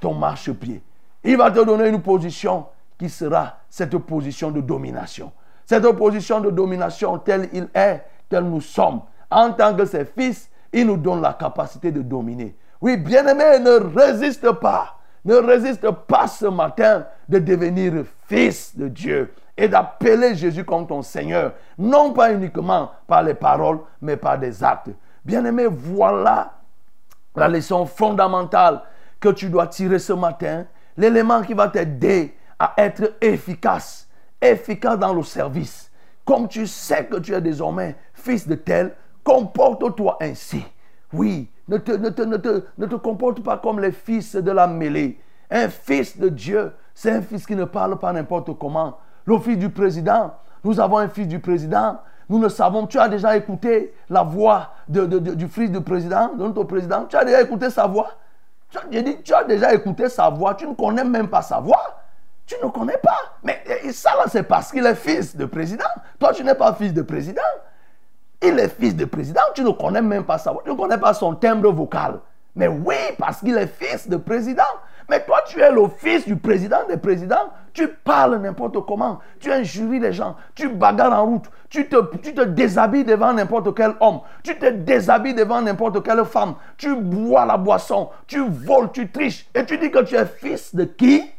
ton marchepied. Il va te donner une position qui sera cette position de domination. Cette position de domination telle il est, tel nous sommes. En tant que ses fils, il nous donne la capacité de dominer. Oui, bien-aimé, ne résiste pas. Ne résiste pas ce matin de devenir fils de Dieu et d'appeler Jésus comme ton Seigneur. Non pas uniquement par les paroles, mais par des actes. Bien-aimé, voilà la leçon fondamentale que tu dois tirer ce matin. L'élément qui va t'aider à être efficace. Efficace dans le service. Comme tu sais que tu es désormais fils de tel, comporte-toi ainsi. Oui, ne te, ne, te, te, ne te comporte pas comme les fils de la mêlée. Un fils de Dieu, c'est un fils qui ne parle pas n'importe comment. Le fils du président, nous avons un fils du président. Nous ne savons, tu as déjà écouté la voix de, du fils du président, de notre président. Tu as déjà écouté sa voix. J'ai dit, tu as déjà écouté sa voix. Tu ne connais même pas sa voix. Tu ne connais pas. Mais ça, là, c'est parce qu'il est fils de président. Toi, tu n'es pas fils de président. Il est fils de président, tu ne connais même pas sa voix, tu ne connais pas son timbre vocal. Mais oui, parce qu'il est fils de président. Mais toi, tu es le fils du président des présidents. Tu parles n'importe comment. Tu injuries les gens. Tu bagarres en route. Tu te, tu te déshabilles devant n'importe quel homme. Tu te déshabilles devant n'importe quelle femme. Tu bois la boisson. Tu voles, tu triches. Et tu dis que tu es fils de qui?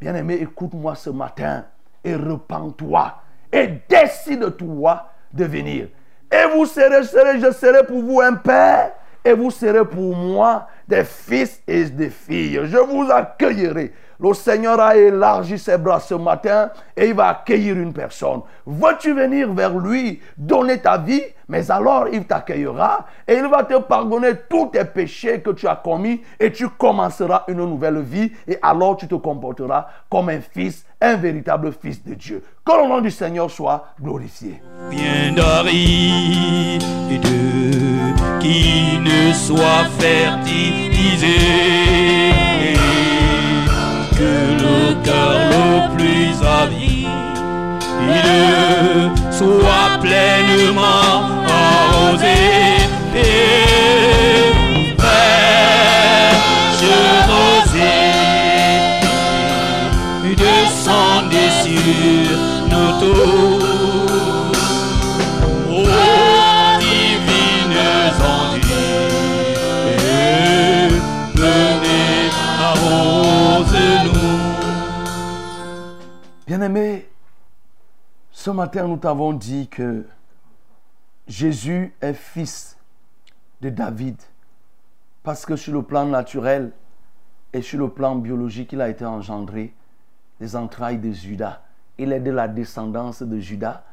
Bien-aimé, écoute-moi ce matin et repens-toi et décide-toi de venir. Et vous serez, serez, je serai pour vous un père et vous serez pour moi des fils et des filles. Je vous accueillerai. Le Seigneur a élargi ses bras ce matin et il va accueillir une personne. Veux-tu venir vers lui, donner ta vie Mais alors il t'accueillera et il va te pardonner tous tes péchés que tu as commis et tu commenceras une nouvelle vie et alors tu te comporteras comme un fils, un véritable fils de Dieu. Que le nom du Seigneur soit glorifié. Bien qui ne soit fertilisé. Que le cœur le plus avide soit pleinement arrosé. Descendez sur nos tours. Bien-aimé, ce matin nous t'avons dit que Jésus est fils de David parce que sur le plan naturel et sur le plan biologique, il a été engendré des entrailles de Judas. Il est de la descendance de Judas.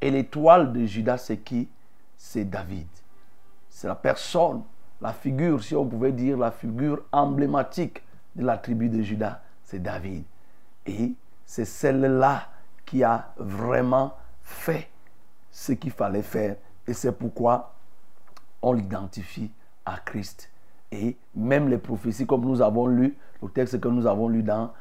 Et l'étoile de Judas, c'est qui? C'est David. C'est la personne, la figure, si on pouvait dire, la figure emblématique de la tribu de Judas, c'est David. Et c'est celle-là qui a vraiment fait ce qu'il fallait faire. Et c'est pourquoi on l'identifie à Christ. Et même les prophéties, comme nous avons lu, le texte que nous avons lu dans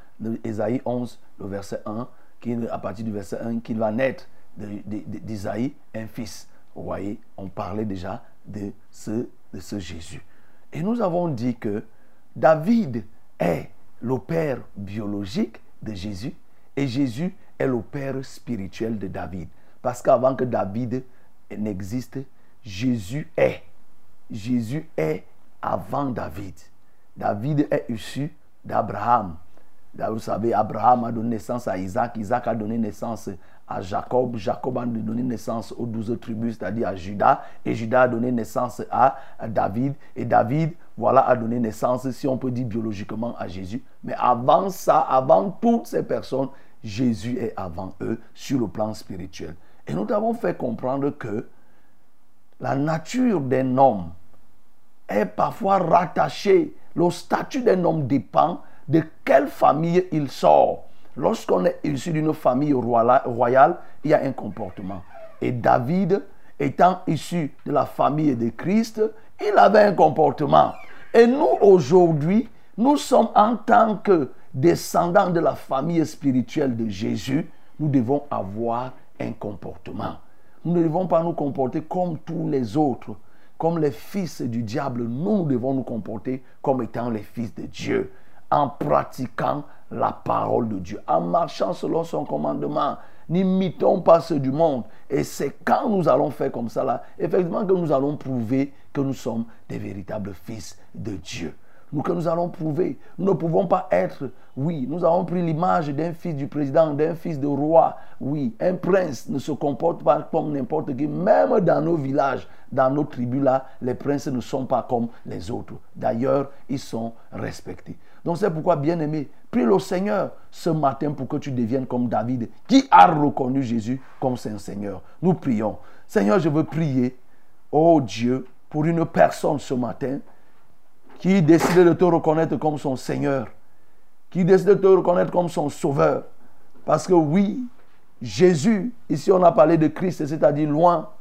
Ésaïe 11, le verset 1, qui, à partir du verset 1, qu'il va naître d'Isaïe un fils. Vous voyez, on parlait déjà de ce, de ce Jésus. Et nous avons dit que David est le père biologique de Jésus et Jésus est le père spirituel de David. Parce qu'avant que David n'existe, Jésus est. Jésus est avant David. David est issu d'Abraham. Vous savez, Abraham a donné naissance à Isaac, Isaac a donné naissance à Jacob, Jacob a donné naissance aux douze tribus, c'est-à-dire à Judas, et Judas a donné naissance à David, et David, voilà, a donné naissance, si on peut dire biologiquement, à Jésus. Mais avant ça, avant toutes ces personnes, Jésus est avant eux sur le plan spirituel. Et nous avons fait comprendre que la nature d'un homme est parfois rattaché. Le statut d'un homme dépend de quelle famille il sort. Lorsqu'on est issu d'une famille royale, il y a un comportement. Et David, étant issu de la famille de Christ, il avait un comportement. Et nous, aujourd'hui, nous sommes en tant que descendants de la famille spirituelle de Jésus, nous devons avoir un comportement. Nous ne devons pas nous comporter comme tous les autres, comme les fils du diable. Nous, nous devons nous comporter comme étant les fils de Dieu, en pratiquant la parole de Dieu, en marchant selon son commandement. N'imitons pas ceux du monde. Et c'est quand nous allons faire comme ça, là, effectivement, que nous allons prouver que nous sommes des véritables fils de Dieu nous que nous allons prouver. Nous ne pouvons pas être, oui, nous avons pris l'image d'un fils du président, d'un fils de roi. Oui, un prince ne se comporte pas comme n'importe qui. Même dans nos villages, dans nos tribus là, les princes ne sont pas comme les autres. D'ailleurs, ils sont respectés. Donc c'est pourquoi, bien aimé, prie le Seigneur ce matin pour que tu deviennes comme David, qui a reconnu Jésus comme son Seigneur. Nous prions. Seigneur, je veux prier, oh Dieu, pour une personne ce matin qui décide de te reconnaître comme son Seigneur, qui décide de te reconnaître comme son Sauveur. Parce que oui, Jésus, ici on a parlé de Christ, c'est-à-dire loin.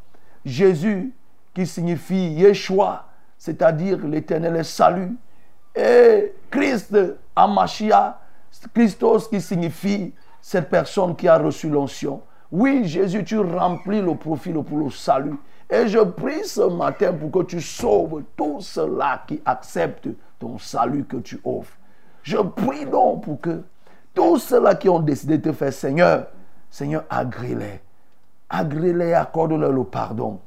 Jésus qui signifie Yeshua, c'est-à-dire l'éternel salut. Et Christ, Amashia, Christos qui signifie cette personne qui a reçu l'onction. Oui, Jésus, tu remplis le profil pour le salut. Et je prie ce matin pour que tu sauves tous ceux-là qui acceptent ton salut que tu offres. Je prie donc pour que tous ceux-là qui ont décidé de te faire Seigneur, Seigneur, agrée-les. Agrée-les, accorde-leur le pardon.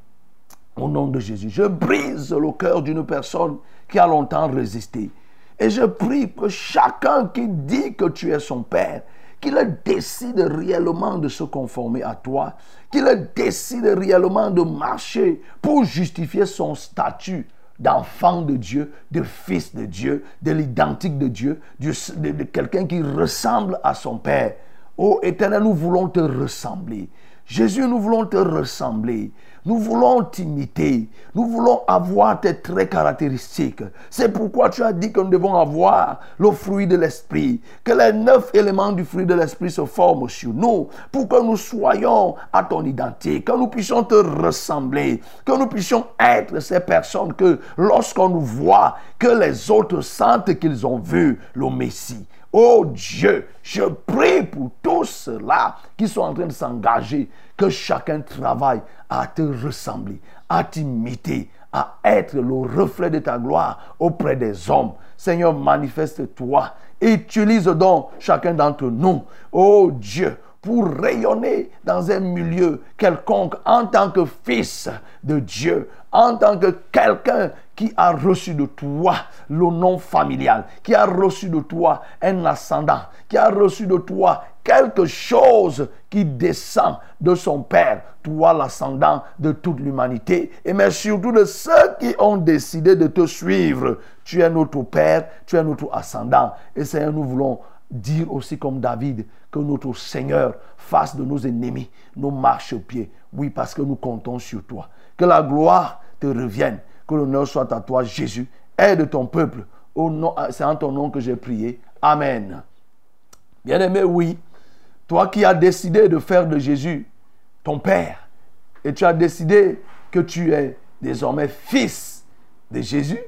Au nom de Jésus, je brise le cœur d'une personne qui a longtemps résisté. Et je prie que chacun qui dit que tu es son Père, qu'il décide réellement de se conformer à toi, qu'il décide réellement de marcher pour justifier son statut d'enfant de Dieu, de fils de Dieu, de l'identique de Dieu, de, quelqu'un qui ressemble à son Père. Ô Éternel, nous voulons te ressembler. Jésus, nous voulons te ressembler. Nous voulons t'imiter. Nous voulons avoir tes traits caractéristiques. C'est pourquoi tu as dit que nous devons avoir le fruit de l'esprit. Que les neuf éléments du fruit de l'esprit se forment sur nous pour que nous soyons à ton identité, que nous puissions te ressembler, que nous puissions être ces personnes que lorsqu'on nous voit, que les autres sentent qu'ils ont vu le Messie. Oh Dieu, je prie pour tous ceux-là qui sont en train de s'engager, que chacun travaille à te ressembler, à t'imiter, à être le reflet de ta gloire auprès des hommes. Seigneur, manifeste-toi. Utilise donc chacun d'entre nous, oh Dieu, pour rayonner dans un milieu quelconque en tant que fils de Dieu, en tant que quelqu'un qui a reçu de toi le nom familial, qui a reçu de toi un ascendant, qui a reçu de toi quelque chose qui descend de son Père, toi l'ascendant de toute l'humanité, et mais surtout de ceux qui ont décidé de te suivre. Tu es notre Père, tu es notre ascendant. Et Seigneur, nous voulons dire aussi comme David que notre Seigneur fasse de nos ennemis nos marchepieds. Oui, parce que nous comptons sur toi. Que la gloire te revienne. Que l'honneur soit à toi, Jésus. Aide ton peuple. C'est en ton nom que j'ai prié. Amen. Bien-aimé, oui. Toi qui as décidé de faire de Jésus ton Père, et tu as décidé que tu es désormais fils de Jésus,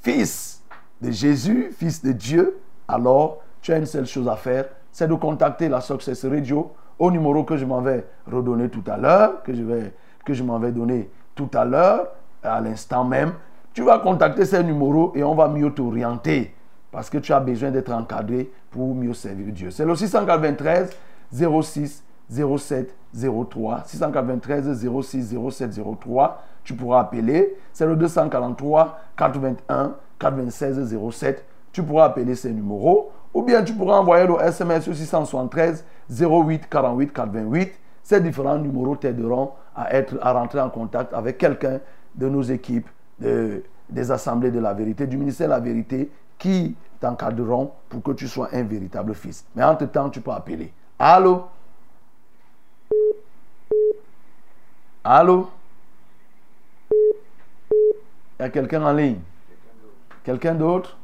fils de Jésus, fils de Dieu, alors tu as une seule chose à faire, c'est de contacter la Success Radio au numéro que je m'en vais redonner tout à l'heure, que je vais que je m'en vais donner tout à l'heure, à l'instant même. Tu vas contacter ces numéros et on va mieux t'orienter parce que tu as besoin d'être encadré pour mieux servir Dieu. C'est le 693 06 07 03. 693 06 07 03. Tu pourras appeler. C'est le 243 81 96 07. Tu pourras appeler ces numéros. Ou bien tu pourras envoyer le SMS au 673 08 48 88. Ces différents numéros t'aideront à, être, à rentrer en contact avec quelqu'un de nos équipes de- des assemblées de la vérité, du ministère de la vérité, qui t'encadreront pour que tu sois un véritable fils. Mais entre-temps, tu peux appeler. Allô? Allô? Il y a quelqu'un en ligne? Quelqu'un d'autre?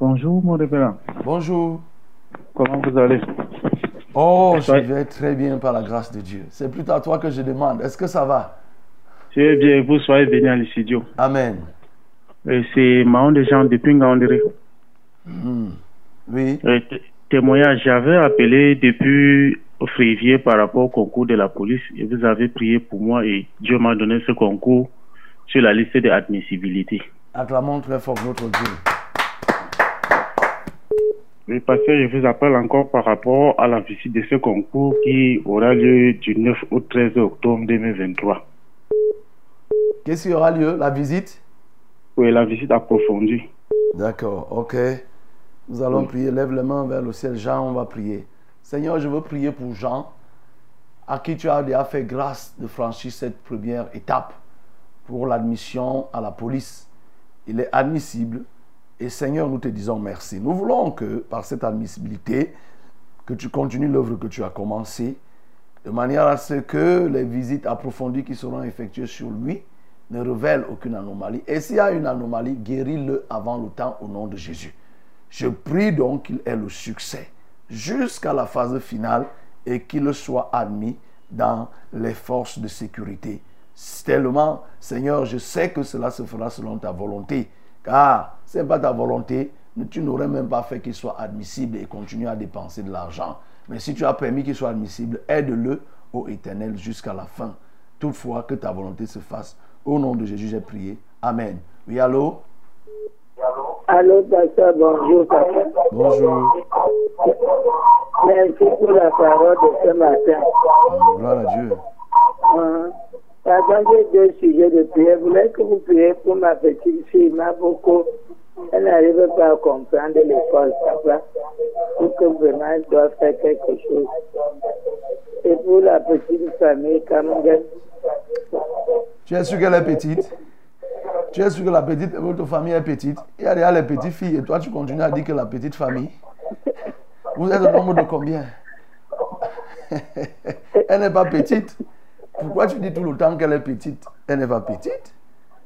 Bonjour, mon révérend. Bonjour. Comment vous allez? Oh, je vais très bien par la grâce de Dieu. C'est plutôt à toi que je demande. Est-ce que ça va? Je vais bien, vous soyez venu à l'studio. Amen. C'est Mahon de Jean depuis Ngandéré. Hmm. Oui. Témoignage, j'avais appelé depuis février par rapport au concours de la police et vous avez prié pour moi et Dieu m'a donné ce concours sur la liste d'admissibilité. Acclamons très fort notre Dieu. Oui, parce que je vous appelle encore par rapport à la visite de ce concours qui aura lieu du 9 au 13 octobre 2023. Qu'est-ce qui aura lieu La visite? Oui, la visite approfondie. D'accord, ok. Nous allons prier. Lève les mains vers le ciel. Jean, on va prier. Seigneur, je veux prier pour Jean, à qui tu as déjà fait grâce de franchir cette première étape pour l'admission à la police. Il est admissible. Et Seigneur, nous te disons merci. Nous voulons que par cette admissibilité, que tu continues l'œuvre que tu as commencée, de manière à ce que les visites approfondies qui seront effectuées sur lui ne révèlent aucune anomalie. Et s'il y a une anomalie, guéris-le avant le temps au nom de Jésus. Je prie donc qu'il ait le succès jusqu'à la phase finale et qu'il soit admis dans les forces de sécurité. Tellement, Seigneur, je sais que cela se fera selon ta volonté. Car ce n'est pas ta volonté, tu n'aurais même pas fait qu'il soit admissible et continuer à dépenser de l'argent. Mais si tu as permis qu'il soit admissible, aide-le au éternel jusqu'à la fin. Toutefois, que ta volonté se fasse. Au nom de Jésus, j'ai prié. Amen. Oui, allô? Allô, pasteur, bonjour, pasteur. Bonjour. Merci pour la parole de ce matin. Gloire à Dieu. Hein? Pardon, j'ai deux sujets de prière. Je voulais que vous priez pour ma petite fille. Il m'a beaucoup Elle n'arrive pas à comprendre l'école, papa. Pour que vraiment elle doit faire quelque chose. Et pour la petite famille, même, Tu es sûr qu'elle est petite Tu es sûr que la petite, votre famille est petite Il y a déjà les petites filles et toi tu continues à dire que la petite famille. Vous êtes au nombre de combien? <laughs> Elle n'est pas petite. Pourquoi tu dis tout le temps qu'elle est petite Elle n'est pas petite?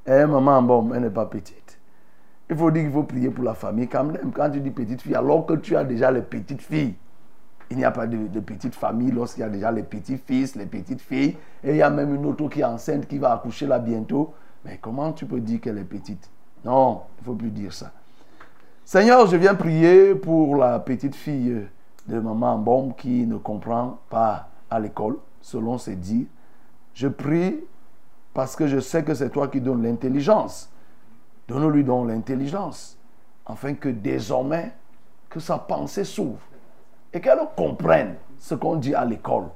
Elle est maman en bombe, elle n'est pas petite. Il faut dire qu'il faut prier pour la famille quand même. Quand tu dis petite fille, alors que tu as déjà les petites filles. Il n'y a pas de, de petite famille lorsqu'il y a déjà les petits fils, les petites filles. Et il y a même une autre qui est enceinte qui va accoucher là bientôt. Mais comment tu peux dire qu'elle est petite? Non, il ne faut plus dire ça. Seigneur, je viens prier pour la petite fille de maman bombe qui ne comprend pas à l'école, selon ses dires. Je prie parce que je sais que c'est toi qui donnes l'intelligence. Donne-lui donc l'intelligence, afin que désormais, que sa pensée s'ouvre et qu'elle comprenne ce qu'on dit à l'école.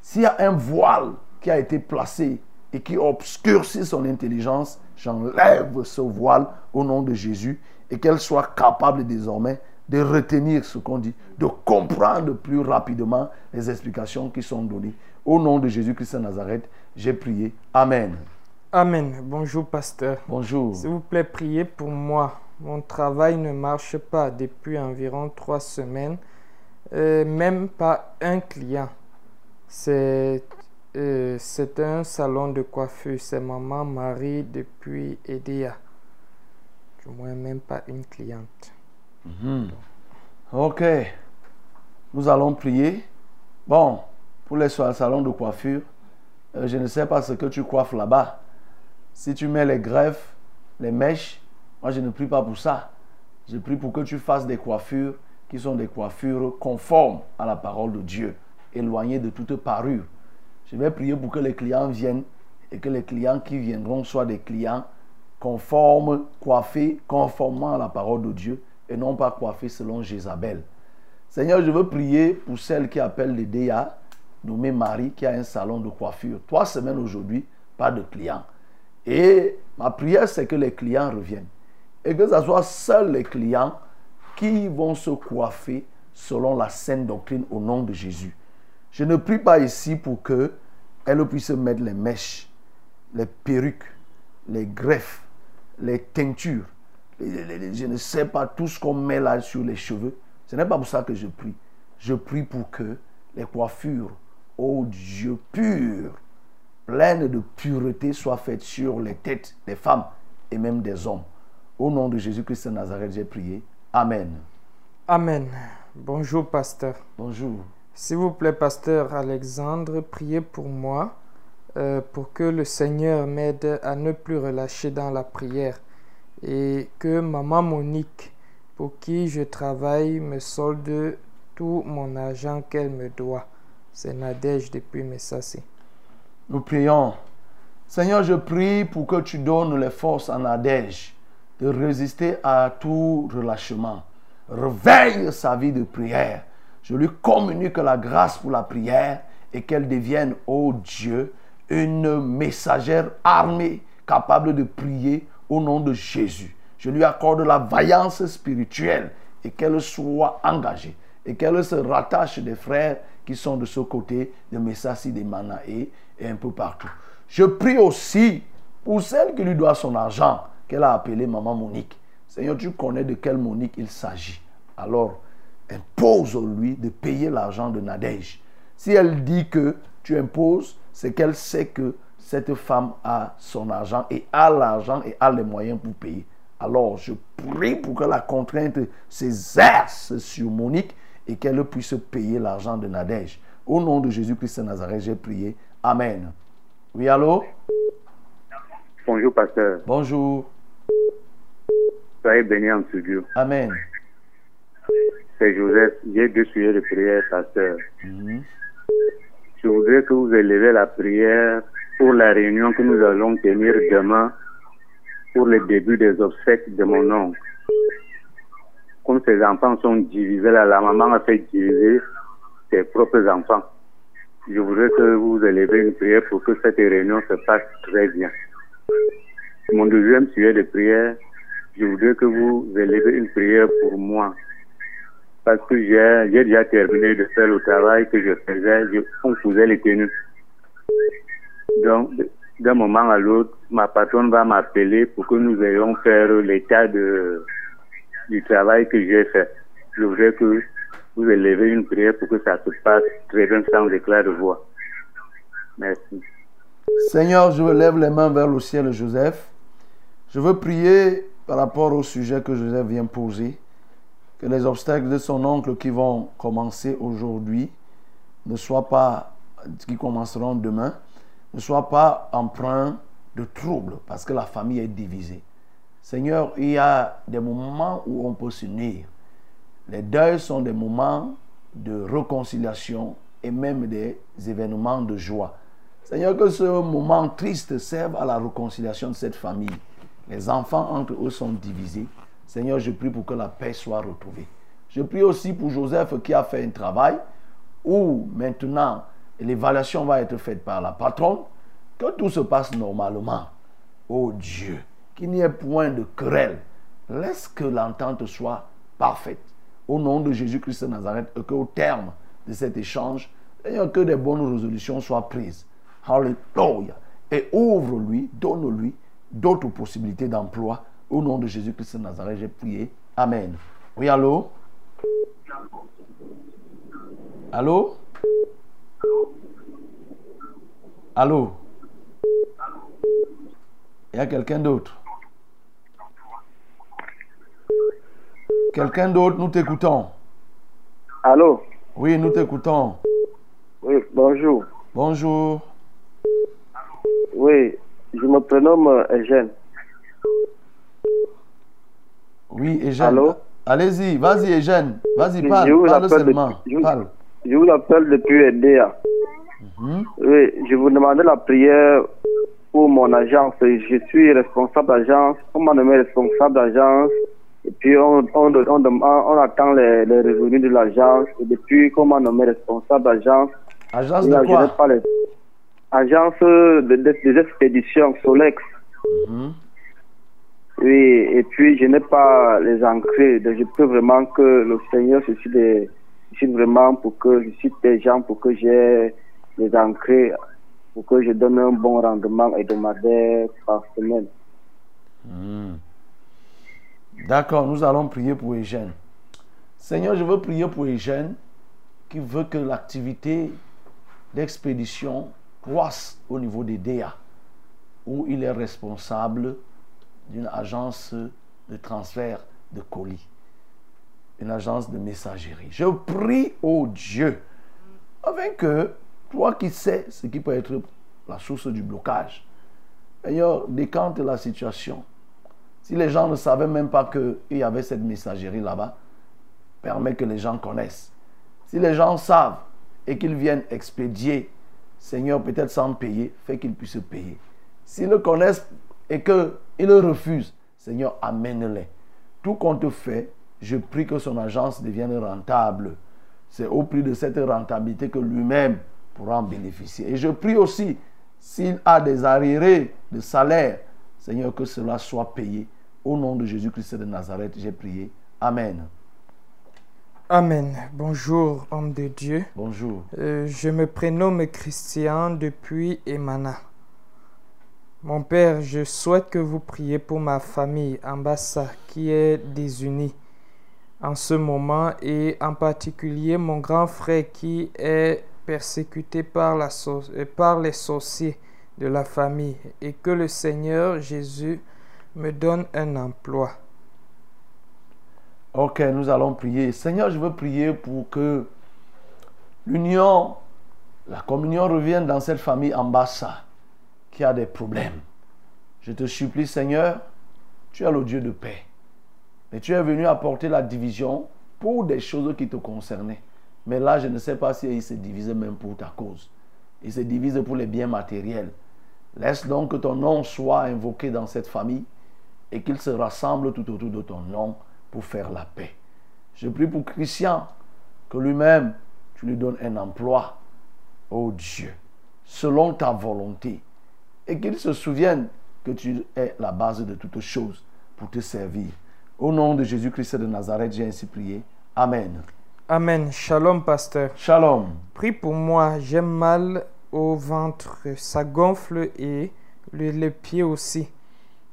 S'il y a un voile qui a été placé et qui obscurcit son intelligence, j'enlève ce voile au nom de Jésus et qu'elle soit capable désormais de retenir ce qu'on dit, de comprendre plus rapidement les explications qui sont données. Au nom de Jésus-Christ de Nazareth, j'ai prié. Amen. Amen. Bonjour, pasteur. Bonjour. S'il vous plaît, priez pour moi. Mon travail ne marche pas depuis environ trois semaines. Euh, même pas un client. C'est euh, c'est un salon de coiffure. C'est maman Marie depuis Edea. Du moins, même pas une cliente. Mhm. Ok. Nous allons prier. Bon, pour les salons de coiffure, euh, je ne sais pas ce que tu coiffes là-bas. Si tu mets les greffes, les mèches, moi je ne prie pas pour ça. Je prie pour que tu fasses des coiffures qui sont des coiffures conformes à la parole de Dieu, éloignées de toute parure. Je vais prier pour que les clients viennent et que les clients qui viendront soient des clients conformes, coiffés conformément à la parole de Dieu et non pas coiffés selon Jézabel. Seigneur, je veux prier pour celle qui appelle les DA, nommée Marie, qui a un salon de coiffure. Trois semaines aujourd'hui, pas de clients. Et ma prière, c'est que les clients reviennent. Et que ce soit seuls les clients qui vont se coiffer selon la saine doctrine au nom de Jésus. Je ne prie pas ici pour que elle puisse mettre les mèches, les perruques, les greffes, les teintures, je ne sais pas tout ce qu'on met là sur les cheveux. Ce n'est pas pour ça que je prie. Je prie pour que les coiffures, ô Dieu pur, pleines de pureté, soient faites sur les têtes des femmes et même des hommes. Au nom de Jésus-Christ de Nazareth, j'ai prié. Amen. Amen. Bonjour, pasteur. Bonjour. S'il vous plaît, pasteur Alexandre, priez pour moi euh, pour que le Seigneur m'aide à ne plus relâcher dans la prière et que maman Monique, pour qui je travaille, me solde tout mon argent qu'elle me doit. C'est Nadège depuis Messassé. Nous prions. Seigneur, je prie pour que tu donnes les forces à Nadège de résister à tout relâchement. Réveille sa vie de prière. Je lui communique la grâce pour la prière et qu'elle devienne, ô Dieu, une messagère armée capable de prier au nom de Jésus. Je lui accorde la vaillance spirituelle et qu'elle soit engagée et qu'elle se rattache des frères qui sont de ce côté de Messassi, de Manaé et un peu partout. Je prie aussi pour celle qui lui doit son argent, qu'elle a appelée Maman Monique. Seigneur, tu connais de quelle Monique il s'agit. Alors, impose-lui de payer l'argent de Nadège. Si elle dit que tu imposes, c'est qu'elle sait que cette femme a son argent et a l'argent et a les moyens pour payer. Alors, je prie pour que la contrainte s'exerce sur Monique et qu'elle puisse payer l'argent de Nadège. Au nom de Jésus-Christ de Nazareth, j'ai prié. Amen. Oui, allô? Bonjour, pasteur. Bonjour. Soyez bénis en ce Dieu. Amen. C'est Joseph. J'ai deux sujets de prière, pasteur. Mhm. Je voudrais que vous élevez la prière pour la réunion que nous allons tenir demain pour le début des obsèques de mon oncle. Comme ses enfants sont divisés, là, la maman a fait diviser ses propres enfants. Je voudrais que vous élevez une prière pour que cette réunion se passe très bien. Mon deuxième sujet de prière, je voudrais que vous élevez une prière pour moi. Parce que j'ai déjà terminé de faire le travail que je faisais, je, on faisait les tenues. Donc, d'un moment à l'autre, ma patronne va m'appeler pour que nous ayons faire l'état de, du travail que j'ai fait. Je voudrais que vous élevez une prière pour que ça se passe très bien sans éclat de voix. Merci. Seigneur, je lève les mains vers le ciel, Joseph. Je veux prier par rapport au sujet que Joseph vient poser, que les obstacles de son oncle qui vont commencer aujourd'hui ne soient pas, qui commenceront demain, ne soient pas empreints de troubles, parce que la famille est divisée. Seigneur, il y a des moments où on peut s'unir. Les deuils sont des moments de réconciliation et même des événements de joie. Seigneur, que ce moment triste serve à la réconciliation de cette famille. Les enfants entre eux sont divisés. Seigneur, je prie pour que la paix soit retrouvée. Je prie aussi pour Joseph qui a fait un travail où maintenant l'évaluation va être faite par la patronne, que tout se passe normalement. Oh Dieu, qu'il n'y ait point de querelle. Laisse que l'entente soit parfaite. Au nom de Jésus-Christ de Nazareth, et qu'au terme de cet échange, que des bonnes résolutions soient prises. Alléluia. Et ouvre-lui, donne-lui d'autres possibilités d'emploi. Au nom de Jésus-Christ de Nazareth, j'ai prié. Amen. Oui, allô? Allô? Allô? Il y a quelqu'un d'autre? Quelqu'un d'autre, nous t'écoutons. Allô? Oui, nous t'écoutons. Oui, bonjour. Bonjour. Oui, je me prénomme euh, Eugène. Oui, Eugène. Allô? Allez-y, vas-y, Eugène. Vas-y, Je parle. vous Parle seulement. depuis- je- Parle. Je vous appelle depuis EDEA. Mhm. Oui, je vous demandais la prière pour mon agence. Je suis responsable d'agence. M'a nommé responsable d'agence? Et puis, on, on, on, attend les, les revenus de l'agence. Et depuis qu'on m'a nommé responsable d'agence, Agence de quoi pas les... Agence de, de- des expéditions, Solex. Mhm. Oui, et puis je n'ai pas les entrées. Donc, je peux vraiment que le Seigneur suscite, des, vraiment pour que je cite des gens pour que j'ai les entrées, pour que je donne un bon rendement hebdomadaire par semaine. Mhm. D'accord, nous allons prier pour Eugène. Seigneur, je veux prier pour Eugène qui veut que l'activité d'expédition croisse au niveau des DA, où il est responsable d'une agence de transfert de colis, une agence de messagerie. Je prie au Dieu, afin que toi qui sais ce qui peut être la source du blocage, Seigneur, décante la situation. Si les gens ne savaient même pas qu'il y avait cette messagerie là-bas, permet que les gens connaissent. Si les gens savent et qu'ils viennent expédier, Seigneur, peut-être sans payer, fait qu'ils puissent payer. S'ils le connaissent et qu'ils le refusent, Seigneur, amène-les. Tout compte fait, je prie que son agence devienne rentable. C'est au prix de cette rentabilité que lui-même pourra en bénéficier. Et je prie aussi, s'il a des arriérés de salaire, Seigneur, que cela soit payé. Au nom de Jésus-Christ de Nazareth, j'ai prié. Amen. Amen. Bonjour, homme de Dieu. Bonjour. Euh, je me prénomme Christian depuis Emana. Mon Père, je souhaite que vous priez pour ma famille Ambassa qui est désunie en ce moment et en particulier mon grand frère qui est persécuté par, la euh, par les sorciers de la famille et que le Seigneur Jésus me donne un emploi. Ok, nous allons prier. Seigneur, je veux prier pour que l'union, la communion revienne dans cette famille Ambassa qui a des problèmes. Je te supplie, Seigneur, tu es le Dieu de paix. Et tu es venu apporter la division pour des choses qui te concernaient. Mais là, je ne sais pas si se divisaient même pour ta cause. Ils se divisent pour les biens matériels. Laisse donc que ton nom soit invoqué dans cette famille et qu'ils se rassemblent tout autour de ton nom pour faire la paix. Je prie pour Christian que lui-même, tu lui donnes un emploi, oh Dieu, selon ta volonté, et qu'il se souvienne que tu es la base de toutes choses pour te servir. Au nom de Jésus-Christ de Nazareth, j'ai ainsi prié. Amen. Amen. Shalom, pasteur. Shalom. Prie pour moi. J'ai mal au ventre. Ça gonfle et le- les pieds aussi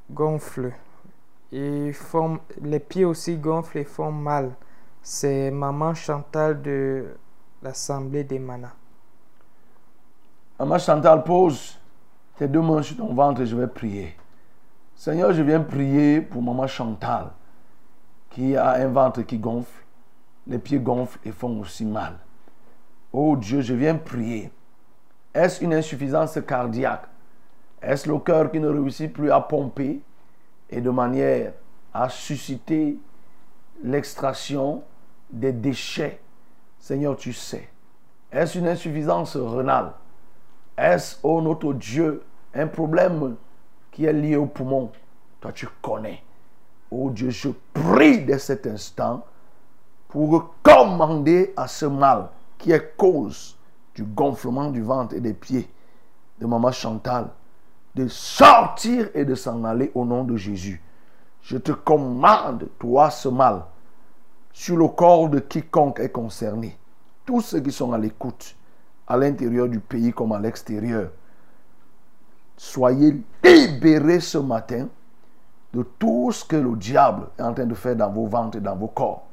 gonflent. Et font, les pieds aussi gonflent et font mal. C'est maman Chantal de l'Assemblée des Manas. Maman Chantal, pose tes deux mains sur ton ventre et je vais prier. Seigneur, je viens prier pour maman Chantal qui a un ventre qui gonfle, les pieds gonflent et font aussi mal. Oh Dieu, je viens prier. Est-ce une insuffisance cardiaque? Est-ce le cœur qui ne réussit plus à pomper? Et de manière à susciter l'extraction des déchets Seigneur, tu sais. Est-ce une insuffisance rénale Est-ce, oh notre Dieu, un problème qui est lié au poumon? Toi, tu connais. Oh Dieu, je prie dès cet instant pour commander à ce mal qui est cause du gonflement du ventre et des pieds de maman Chantal de sortir et de s'en aller au nom de Jésus. Je te commande, toi, ce mal, sur le corps de quiconque est concerné. Tous ceux qui sont à l'écoute, à l'intérieur du pays comme à l'extérieur. Soyez libérés ce matin de tout ce que le diable est en train de faire dans vos ventres et dans vos corps.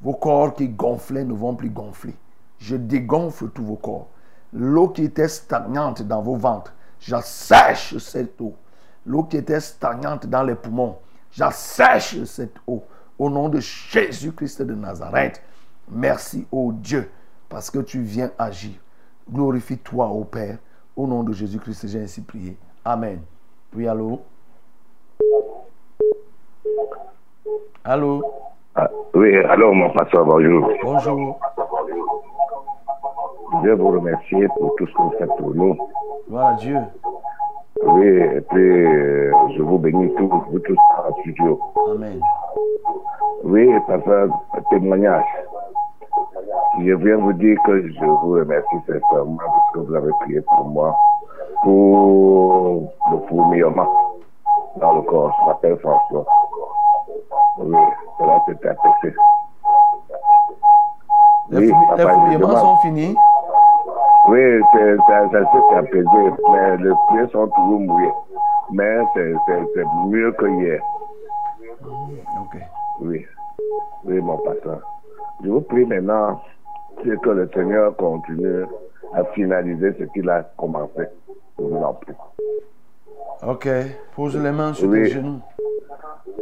Vos corps qui gonflaient ne vont plus gonfler. Je dégonfle tous vos corps. L'eau qui était stagnante dans vos ventres, j'assèche cette eau. L'eau qui était stagnante dans les poumons, j'assèche cette eau. Au nom de Jésus-Christ de Nazareth, merci, ô Dieu, parce que tu viens agir. Glorifie-toi, ô Père. Au nom de Jésus-Christ, j'ai ainsi prié. Amen. Oui, allô? Allô? Ah, oui, alors mon pasteur, bonjour. Bonjour. Je veux vous remercier pour tout ce que vous faites pour nous. Gloire à Dieu. Oui, et puis euh, je vous bénis tous, vous tous en studio. Amen. Oui, pasteur, témoignage. Je viens vous dire que je vous remercie sincèrement parce que vous avez prié pour moi, pour le fourmillement dans le corps. Je m'appelle François. Oui, cela s'est affecté. Les, Oui, fourmi- les fourmillements sont finis. Oui, c'est- ça, ça s'est apaisé, mais les pieds sont toujours mouillés. Mais c'est mieux que hier. Ok. Oui, oui, mon pasteur. Je vous prie maintenant que le Seigneur continue à finaliser ce qu'il a commencé. Je vous en prie. Ok. Pose les mains sur Oui. tes genoux.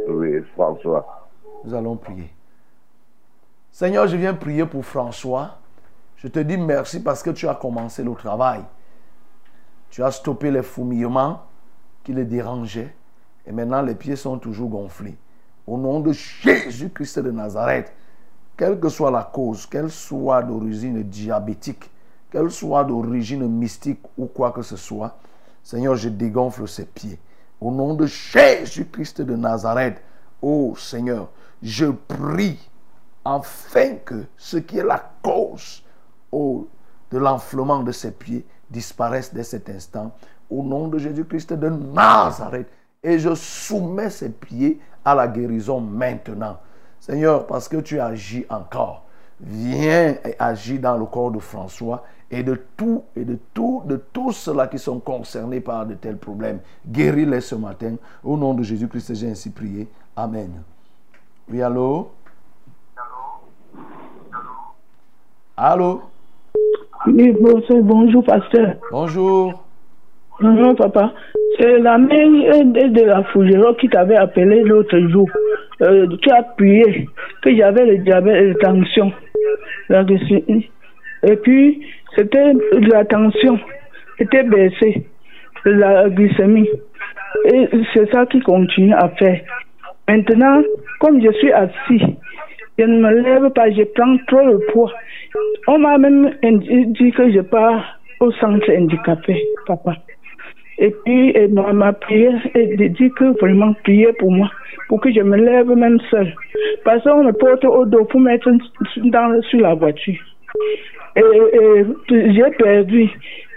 Oui, François. Nous allons prier. Seigneur, je viens prier pour François. Je te dis merci parce que tu as commencé le travail. Tu as stoppé les fourmillements qui le dérangeaient. Et maintenant, les pieds sont toujours gonflés. Au nom de Jésus-Christ de Nazareth, quelle que soit la cause, qu'elle soit d'origine diabétique, qu'elle soit d'origine mystique ou quoi que ce soit, Seigneur, je dégonfle ses pieds. Au nom de Jésus-Christ de Nazareth, ô Seigneur, je prie afin que ce qui est la cause de l'enflement de ses pieds disparaisse dès cet instant. Au nom de Jésus-Christ de Nazareth. Et je soumets ses pieds à la guérison maintenant. Seigneur, parce que tu agis encore, viens et agis dans le corps de François et de tout et de tout de tous ceux-là qui sont concernés par de tels problèmes. Guéris-les ce matin. Au nom de Jésus-Christ, j'ai ainsi prié. Amen. Oui, allô? Allô? Oui, bonjour, bonjour, pasteur. Bonjour. Bonjour, papa. C'est la mère de, la Fougero qui t'avait appelé l'autre jour. Euh, tu as prié que j'avais le diabète et la tension. Et puis, c'était la tension. Était baissée. La glycémie. Et c'est ça qui continue à faire. Maintenant, comme je suis assis, je ne me lève pas, je prends trop le poids. On m'a même dit que je pars au centre handicapé, papa. Et puis, et ma, est de dire que vraiment prier pour moi, pour que je me lève même seul. Parce qu'on me porte au dos pour mettre sur la voiture. Et, et j'ai perdu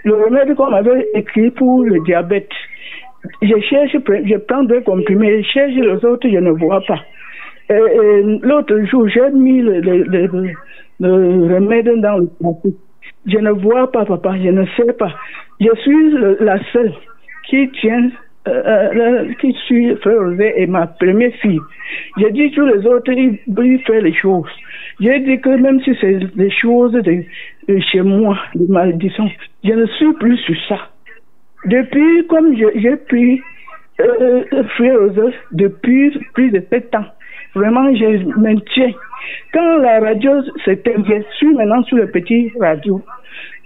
le remède qu'on m'avait écrit pour le diabète. Je cherche, je prends deux comprimés, je cherche les autres, je ne vois pas. Et, et L'autre jour, j'ai mis le, le, le- le remède dans le plastique. Je ne vois pas, papa, je ne sais pas. Je suis la seule qui tient, euh, euh, qui suit Frère José et ma première fille. J'ai dit tous les autres, ils, ils font les choses. J'ai dit que même si c'est des choses de, de chez moi, de malédiction, je ne suis plus sur ça. Depuis, comme j'ai pris euh, euh, Frère José depuis plus de sept ans, vraiment, je maintiens. Quand la radio s'éteint, je suis maintenant sur le petit radio.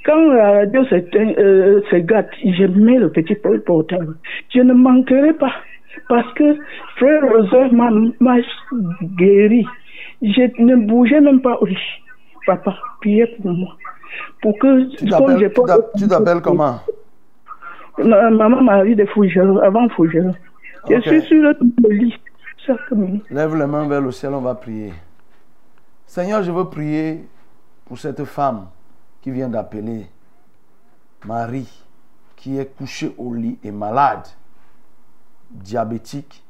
Quand la radio s'éteint, euh, se gâte, je mets le petit portable. Je ne manquerai pas. Parce que Frère José m'a guéri. Je ne bougeais même pas au lit. Papa, priez pour moi. Pour que, Tu t'appelles- comment? Ma- Maman Marie de Fougero, avant Fougero. Je suis sur le lit. Lève les mains vers le ciel, on va prier. Seigneur, je veux prier pour cette femme qui vient d'appeler Marie, qui est couchée au lit et malade, diabétique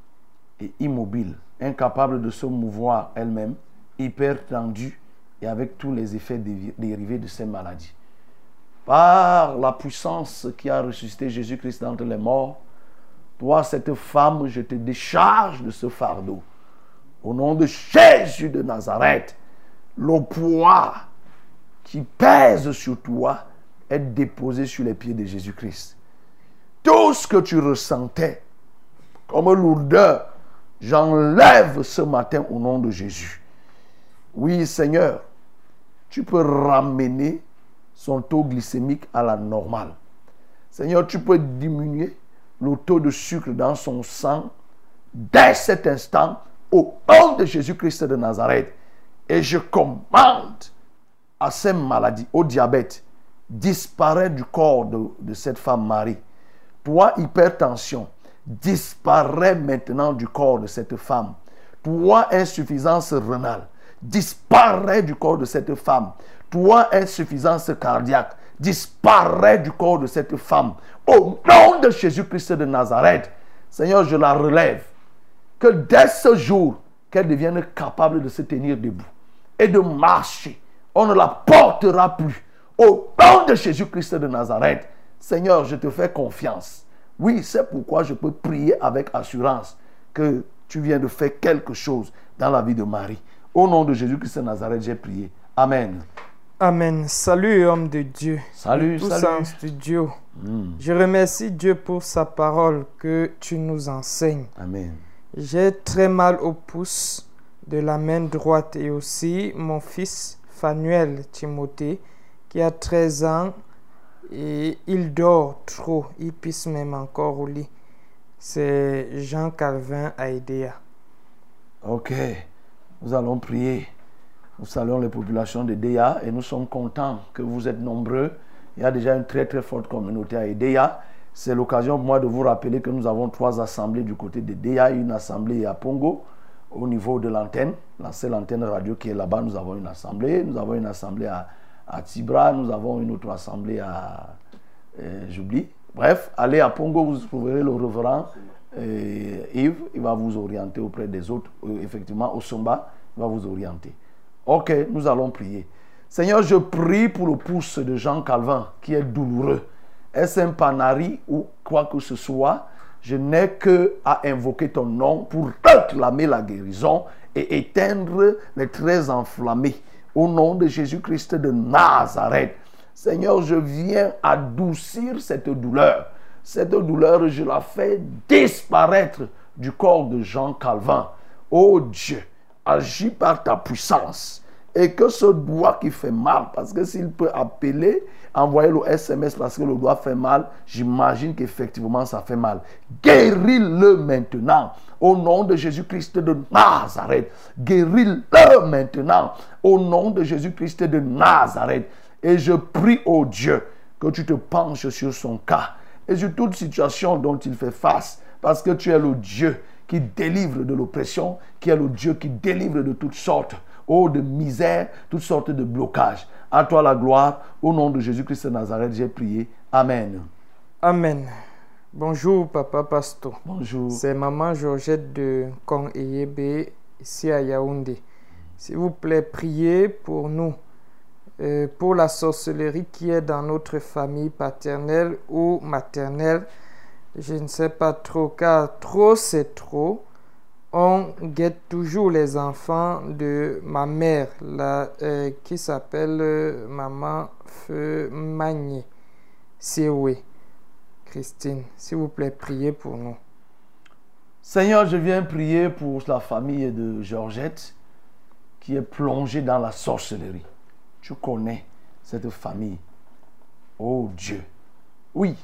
et immobile, incapable de se mouvoir elle-même, hyper tendue et avec tous les effets dérivés de cette maladie. Par la puissance qui a ressuscité Jésus-Christ d'entre les morts, toi, cette femme, je te décharge de ce fardeau. Au nom de Jésus de Nazareth, le poids qui pèse sur toi est déposé sur les pieds de Jésus-Christ. Tout ce que tu ressentais comme lourdeur, j'enlève ce matin au nom de Jésus. Oui, Seigneur, tu peux ramener son taux glycémique à la normale. Seigneur, tu peux diminuer le de sucre dans son sang dès cet instant au nom de Jésus-Christ de Nazareth. Et je commande à ces maladies, au diabète, disparaît du corps de, de cette femme Marie. Toi, hypertension, disparaît maintenant du corps de cette femme. Toi, insuffisance rénale, disparaît du corps de cette femme. Toi, insuffisance cardiaque, disparaît du corps de cette femme. Au nom de Jésus-Christ de Nazareth, Seigneur, je la relève. Que dès ce jour, qu'elle devienne capable de se tenir debout et de marcher. On ne la portera plus. Au nom de Jésus-Christ de Nazareth, Seigneur, je te fais confiance. Oui, c'est pourquoi je peux prier avec assurance que tu viens de faire quelque chose dans la vie de Marie. Au nom de Jésus-Christ de Nazareth, j'ai prié. Amen. Amen. Salut, homme de Dieu. Salut, Tous salut. studio. Mm. Je remercie Dieu pour sa parole que tu nous enseignes. Amen. J'ai très mal au pouce de la main droite et aussi mon fils Fanuel Timothée qui a 13 ans et il dort trop. Il pisse même encore au lit. C'est Jean Calvin Aïdéa. Ok, nous allons prier. Nous saluons les populations de Déa et nous sommes contents que vous êtes nombreux. Il y a déjà une très très forte communauté à Déa. C'est l'occasion pour moi de vous rappeler que nous avons trois assemblées du côté de Déa, une assemblée à Pongo au niveau de l'antenne, la seule antenne radio qui est là-bas, nous avons une assemblée. Nous avons une assemblée à, à Tibra, nous avons une autre assemblée à... euh, J'oublie. Bref, allez à Pongo, vous trouverez le reverend euh, Yves, il va vous orienter auprès des autres. Euh, effectivement, au Somba, il va vous orienter. Ok, nous allons prier. Seigneur, je prie pour le pouce de Jean Calvin qui est douloureux. Est-ce un panari ou quoi que ce soit? Je n'ai que à invoquer ton nom pour réclamer la guérison et éteindre les traits enflammés. Au nom de Jésus-Christ de Nazareth. Seigneur, je viens adoucir cette douleur. Cette douleur, je la fais disparaître du corps de Jean Calvin. Oh Dieu, agis par ta puissance. Et que ce doigt qui fait mal, parce que s'il peut appeler, envoyer le SMS parce que le doigt fait mal, j'imagine qu'effectivement ça fait mal. Guéris-le maintenant. Au nom de Jésus-Christ de Nazareth. Guéris-le maintenant. Au nom de Jésus-Christ de Nazareth. Et je prie, au Dieu, que tu te penches sur son cas et sur toute situation dont il fait face. Parce que tu es le Dieu qui délivre de l'oppression, qui est le Dieu qui délivre de toutes sortes, oh, de misère, toutes sortes de blocages. À toi la gloire. Au nom de Jésus-Christ de Nazareth, j'ai prié. Amen. Amen. Bonjour, Papa Pasto. Bonjour. C'est Maman Georgette de Kong Eyebe, ici à Yaoundé. S'il vous plaît, priez pour nous, euh, pour la sorcellerie qui est dans notre famille paternelle ou maternelle. Je ne sais pas trop, car trop c'est trop. On guette toujours les enfants de ma mère, euh, qui s'appelle euh, Maman Feu Magné. Sioué. Christine, s'il vous plaît, priez pour nous. Seigneur, je viens prier pour la famille de Georgette qui est plongée dans la sorcellerie. Tu connais cette famille. Oh Dieu. Oui.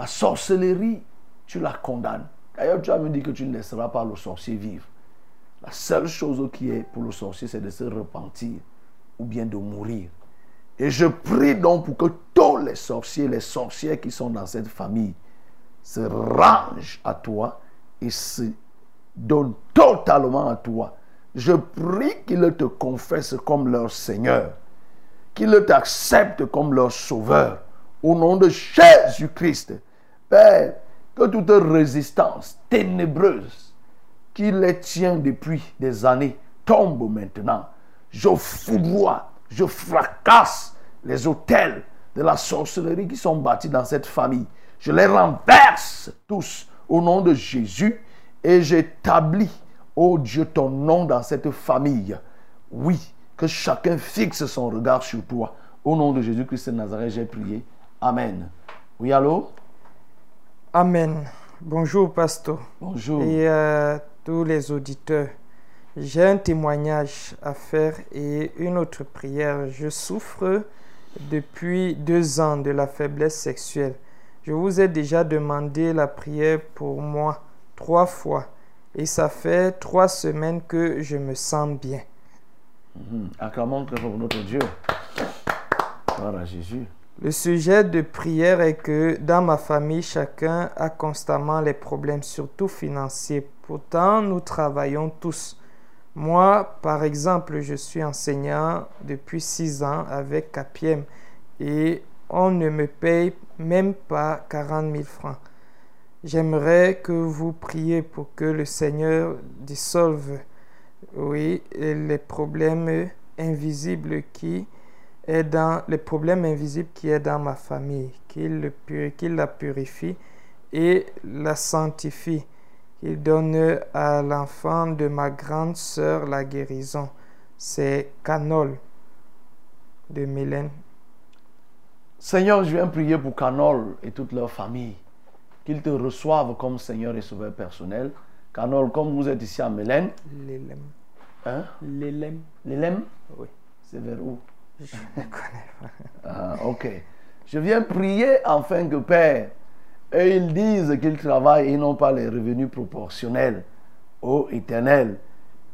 La sorcellerie, tu la condamnes. D'ailleurs, tu as me dit que tu ne laisseras pas le sorcier vivre. La seule chose qui est pour le sorcier, c'est de se repentir ou bien de mourir. Et je prie donc pour que tous les sorciers, les sorcières qui sont dans cette famille, se rangent à toi et se donnent totalement à toi. Je prie qu'ils te confessent comme leur Seigneur, qu'ils t'acceptent comme leur Sauveur. Au nom de Jésus-Christ, Père, que toute résistance ténébreuse qui les tient depuis des années tombe maintenant. Je foudroie, je fracasse les hôtels de la sorcellerie qui sont bâtis dans cette famille. Je les renverse tous au nom de Jésus et j'établis, oh Dieu, ton nom dans cette famille. Oui, que chacun fixe son regard sur toi. Au nom de Jésus-Christ de Nazareth, j'ai prié. Amen. Oui, allô? Amen. Bonjour, pasteur. Bonjour. Et à tous les auditeurs. J'ai un témoignage à faire et une autre prière. Je souffre depuis deux ans de la faiblesse sexuelle. Je vous ai déjà demandé la prière pour moi trois fois et ça fait trois semaines que je me sens bien. Mhm. Acclamons notre Dieu. Gloire à Jésus. Le sujet de prière est que dans ma famille, chacun a constamment les problèmes, surtout financiers. Pourtant, nous travaillons tous. Moi, par exemple, je suis enseignant depuis six ans avec Capiem et on ne me paye même pas 40 000 francs. J'aimerais que vous priez pour que le Seigneur dissolve, oui, les problèmes invisibles qui est dans les problèmes invisibles qui est dans ma famille, qu'il qu'il la purifie et la sanctifie. Il donne à l'enfant de ma grande sœur la guérison. C'est Canol de Mélène. Seigneur, je viens prier pour Canol et toute leur famille. Qu'ils te reçoivent comme Seigneur et Sauveur personnel. Canol, comme vous êtes ici à Mélène. L'élème. Hein? L'élème. L'élème? Oui. C'est vers où? Je ne connais pas. Ah, ok. Je viens prier afin que Père, et ils disent qu'ils travaillent et n'ont pas les revenus proportionnels au éternel.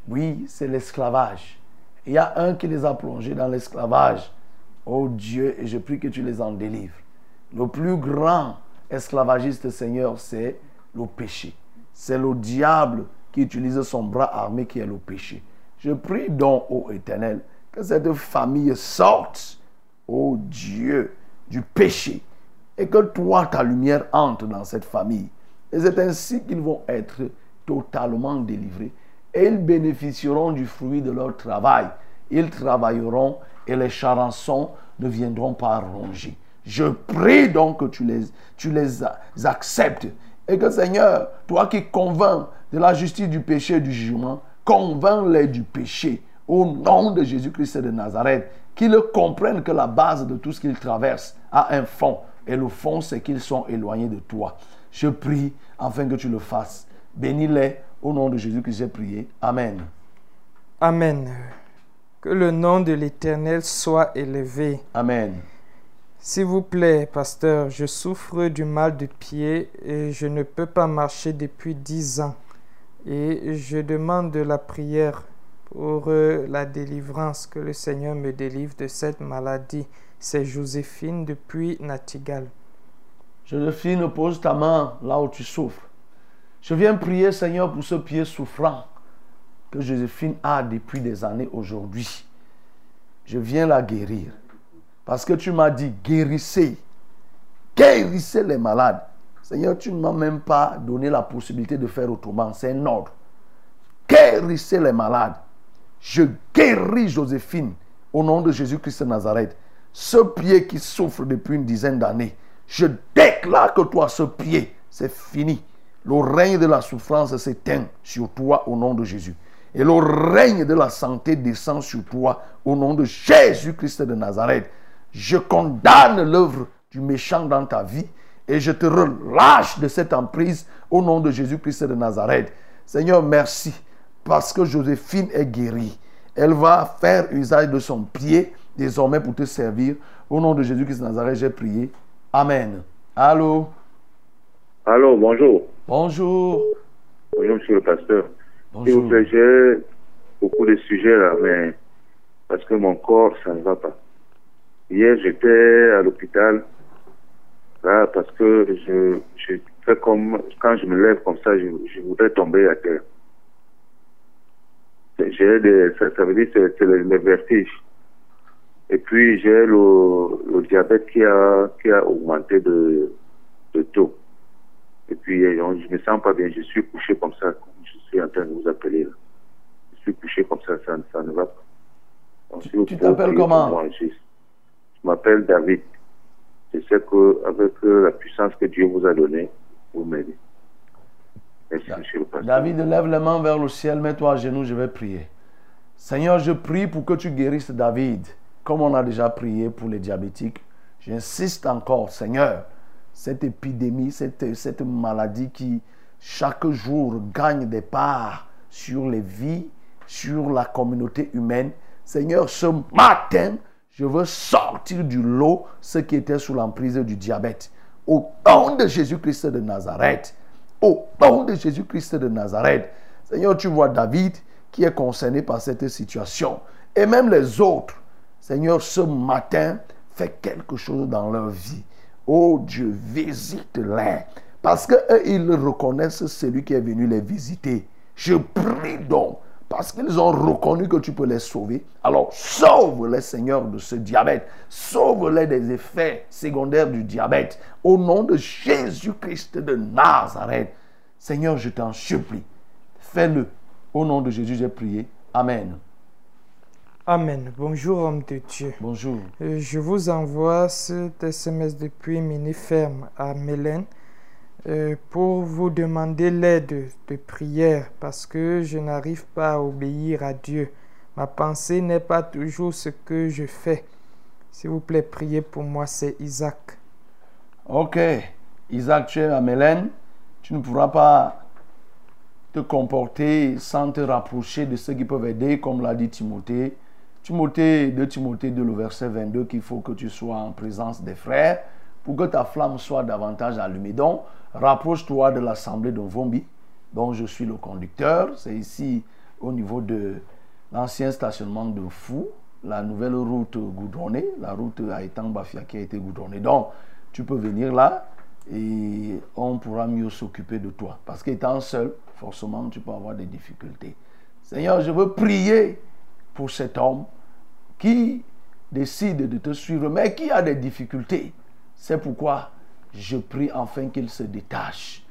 Oui, c'est l'esclavage. Il y a un qui les a plongés dans l'esclavage. Oh Dieu, et je prie que tu les en délivres. Le plus grand esclavagiste, Seigneur, c'est le péché. C'est le diable qui utilise son bras armé qui est le péché. Je prie donc, ô Éternel, que cette famille sorte, ô Dieu, du péché et que toi, ta lumière entre dans cette famille. Et c'est ainsi qu'ils vont être totalement délivrés et ils bénéficieront du fruit de leur travail. Ils travailleront et les charançons ne viendront pas ronger. Je prie donc que tu les, tu les acceptes et que Seigneur, toi qui convaincs de la justice du péché et du jugement, convainc-les du péché au nom de Jésus-Christ de Nazareth, qu'ils comprennent que la base de tout ce qu'ils traversent a un fond et le fond c'est qu'ils sont éloignés de toi. Je prie afin que tu le fasses. Bénis-les au nom de Jésus que j'ai prié. Amen. Amen. Que le nom de l'Éternel soit élevé. Amen. S'il vous plaît, pasteur, je souffre du mal de pied et je ne peux pas marcher depuis dix ans. Et je demande de la prière pour la délivrance, que le Seigneur me délivre de cette maladie. C'est Joséphine depuis Natigal. Joséphine, pose ta main là où tu souffres. Je viens prier, Seigneur, pour ce pied souffrant que Joséphine a depuis des années aujourd'hui. Je viens la guérir. Parce que tu m'as dit, guérissez. Guérissez les malades. Seigneur, tu ne m'as même pas donné la possibilité de faire autrement. C'est un ordre. Guérissez les malades. Je guéris Joséphine au nom de Jésus-Christ de Nazareth. Ce pied qui souffre depuis une dizaine d'années, je déclare que toi, ce pied, c'est fini. Le règne de la souffrance s'éteint sur toi au nom de Jésus. Et le règne de la santé descend sur toi au nom de Jésus-Christ de Nazareth. Je condamne l'œuvre du méchant dans ta vie et je te relâche de cette emprise au nom de Jésus-Christ de Nazareth. Seigneur, merci parce que Joséphine est guérie. Elle va faire usage de son pied désormais pour te servir. Au nom de Jésus-Christ de Nazareth, j'ai prié. Amen. Allô? Allô, bonjour. Bonjour. Bonjour, monsieur le pasteur. S'il Bonjour. vous plaît, j'ai beaucoup de sujets là, mais parce que mon corps, ça ne va pas. Hier, j'étais à l'hôpital, là, parce que je, je fais comme, quand je me lève comme ça, je, je voudrais tomber à terre. J'ai des, ça, ça veut dire que c'est c'est le, le vertige. Et puis, j'ai le, le diabète qui a, qui a augmenté de, de taux. Et puis, je me sens pas bien. Je suis couché comme ça, comme je suis en train de vous appeler là. Je suis couché comme ça, ça, ça ne va pas. Donc, tu pouvez t'appelles comment? moi, je, je m'appelle David. Je sais que avec euh, la puissance que Dieu vous a donnée, vous m'aidez. Merci, monsieur le pasteur? David, lève les mains vers le ciel, mets-toi à genoux, je vais prier. Seigneur, je prie pour que tu guérisses David, comme on a déjà prié pour les diabétiques. J'insiste encore, Seigneur, cette épidémie, cette, cette maladie qui chaque jour gagne des parts sur les vies, sur la communauté humaine. Seigneur, ce matin, je veux sortir du lot ceux qui étaient sous l'emprise du diabète. Au nom de Jésus-Christ de Nazareth. Au nom de Jésus-Christ de Nazareth. Seigneur, tu vois David qui est concerné par cette situation. Et même les autres. Seigneur, ce matin, fais quelque chose dans leur vie. Oh Dieu, visite-les. Parce qu'eux, ils reconnaissent celui qui est venu les visiter. Je prie donc, parce qu'ils ont reconnu que tu peux les sauver. Alors, sauve-les, Seigneur, de ce diabète. Sauve-les des effets secondaires du diabète. Au nom de Jésus-Christ de Nazareth. Seigneur, je t'en supplie. Fais-le. Au nom de Jésus, j'ai prié. Amen. Amen. Bonjour, homme de Dieu. Bonjour. Euh, Je vous envoie cet SMS depuis Mini-Ferme à Mélène pour vous demander l'aide de prière parce que je n'arrive pas à obéir à Dieu. Ma pensée n'est pas toujours ce que je fais. S'il vous plaît, priez pour moi, c'est Isaac. Ok. Isaac, tu es à Mélène. Tu ne pourras pas te comporter sans te rapprocher de ceux qui peuvent aider, comme l'a dit Timothée. Timothée, de Timothée 2, le verset 22, qu'il faut que tu sois en présence des frères pour que ta flamme soit davantage allumée. Donc, rapproche-toi de l'assemblée de Vombi, dont je suis le conducteur. C'est ici, au niveau de l'ancien stationnement de Fou, la nouvelle route goudronnée, la route à Etang-Bafia qui a été goudronnée. Donc, tu peux venir là et on pourra mieux s'occuper de toi. Parce qu'étant seul, forcément, tu peux avoir des difficultés. Seigneur, je veux prier pour cet homme qui décide de te suivre, mais qui a des difficultés. C'est pourquoi je prie enfin qu'il se détache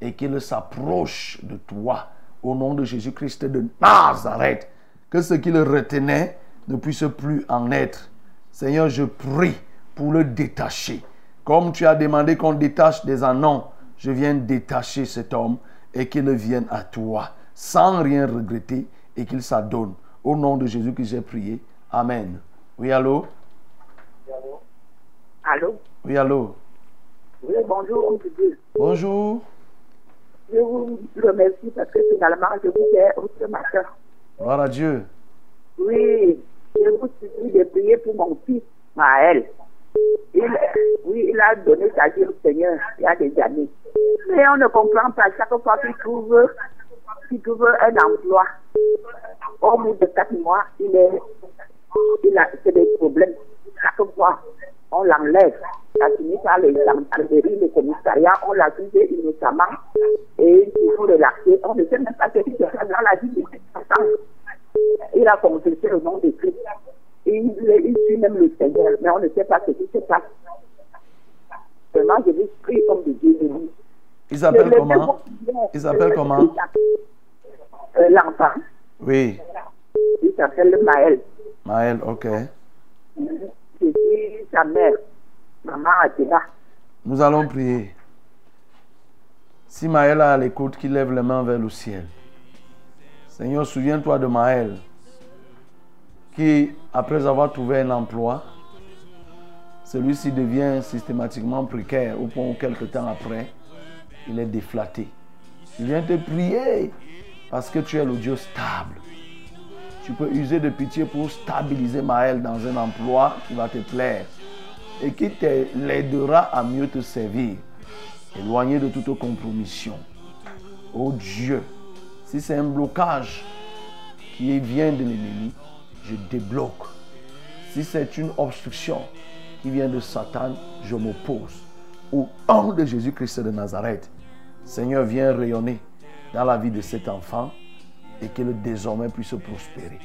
et qu'il s'approche de toi au nom de Jésus-Christ de Nazareth. Que ce qui le retenait ne puisse plus en être. Seigneur, je prie pour le détacher. Comme tu as demandé qu'on détache des anons, je viens détacher cet homme et qu'il vienne à toi sans rien regretter et qu'il s'adonne. Au nom de Jésus que j'ai prié. Amen. Oui, allô? Allô? Oui, allô? Oui, bonjour. Bonjour. Je vous remercie parce que finalement, je vous ai ce matin. Gloire à Dieu. Oui, je vous supplie de prier pour mon fils, Maël. Il, oui, il a donné sa vie au Seigneur il y a des années. Mais on ne comprend pas chaque fois qu'il trouve, qu'il trouve un emploi. Au bout de quatre mois, il, est, il a c'est des problèmes. Chaque fois, on l'enlève. Ça finit par les gendarmeries, les commissariats, on l'accuse innocemment et il faut relaxer. On ne sait même pas ce qui se passe dans la vie de. Il a confessé le nom de Christ. Et il, il suit même le Seigneur, mais on ne sait pas ce qui se passe. Vraiment, je vous prie comme de Dieu de lui. Il s'appelle Le- le comment second- Il s'appelle comment? Euh, L'enfant, Oui, il s'appelle Maël. Maël, ok. Je sa mère. Nous allons prier. Si Maël à l'écoute, qu'il lève les mains vers le ciel. Seigneur, souviens-toi de Maël, qui, après avoir trouvé un emploi, celui-ci devient systématiquement précaire, au point où quelque temps après, il est déflaté. Je viens te prier parce que tu es le Dieu stable. Tu peux user de pitié pour stabiliser Maël dans un emploi qui va te plaire et qui l'aidera à mieux te servir, éloigné de toute compromission. Oh Dieu, si c'est un blocage qui vient de l'ennemi, je débloque. Si c'est une obstruction qui vient de Satan, je m'oppose. Au nom de Jésus-Christ de Nazareth, Seigneur, viens rayonner dans la vie de cet enfant et qu'il désormais puisse prospérer.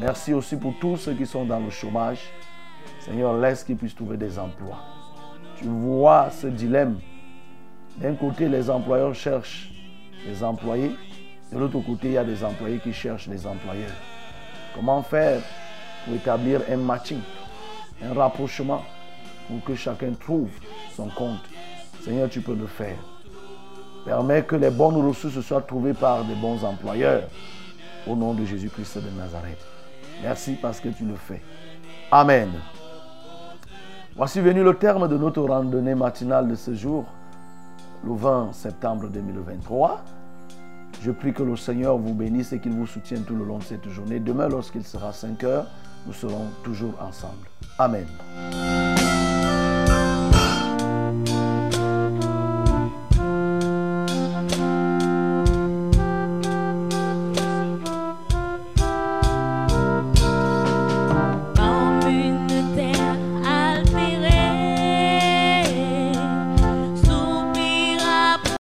Merci aussi pour tous ceux qui sont dans le chômage. Seigneur, laisse qu'ils puissent trouver des emplois. Tu vois ce dilemme. D'un côté, les employeurs cherchent des employés. De l'autre côté, il y a des employés qui cherchent des employeurs. Comment faire pour établir un matching, un rapprochement pour que chacun trouve son compte? Seigneur, tu peux le faire. Permets que les bonnes ressources soient trouvées par des bons employeurs. Au nom de Jésus-Christ de Nazareth. Merci parce que tu le fais. Amen. Voici venu le terme de notre randonnée matinale de ce jour, le 20 septembre 2023. Je prie que le Seigneur vous bénisse et qu'il vous soutienne tout le long de cette journée. Demain, lorsqu'il sera 5 heures, nous serons toujours ensemble. Amen.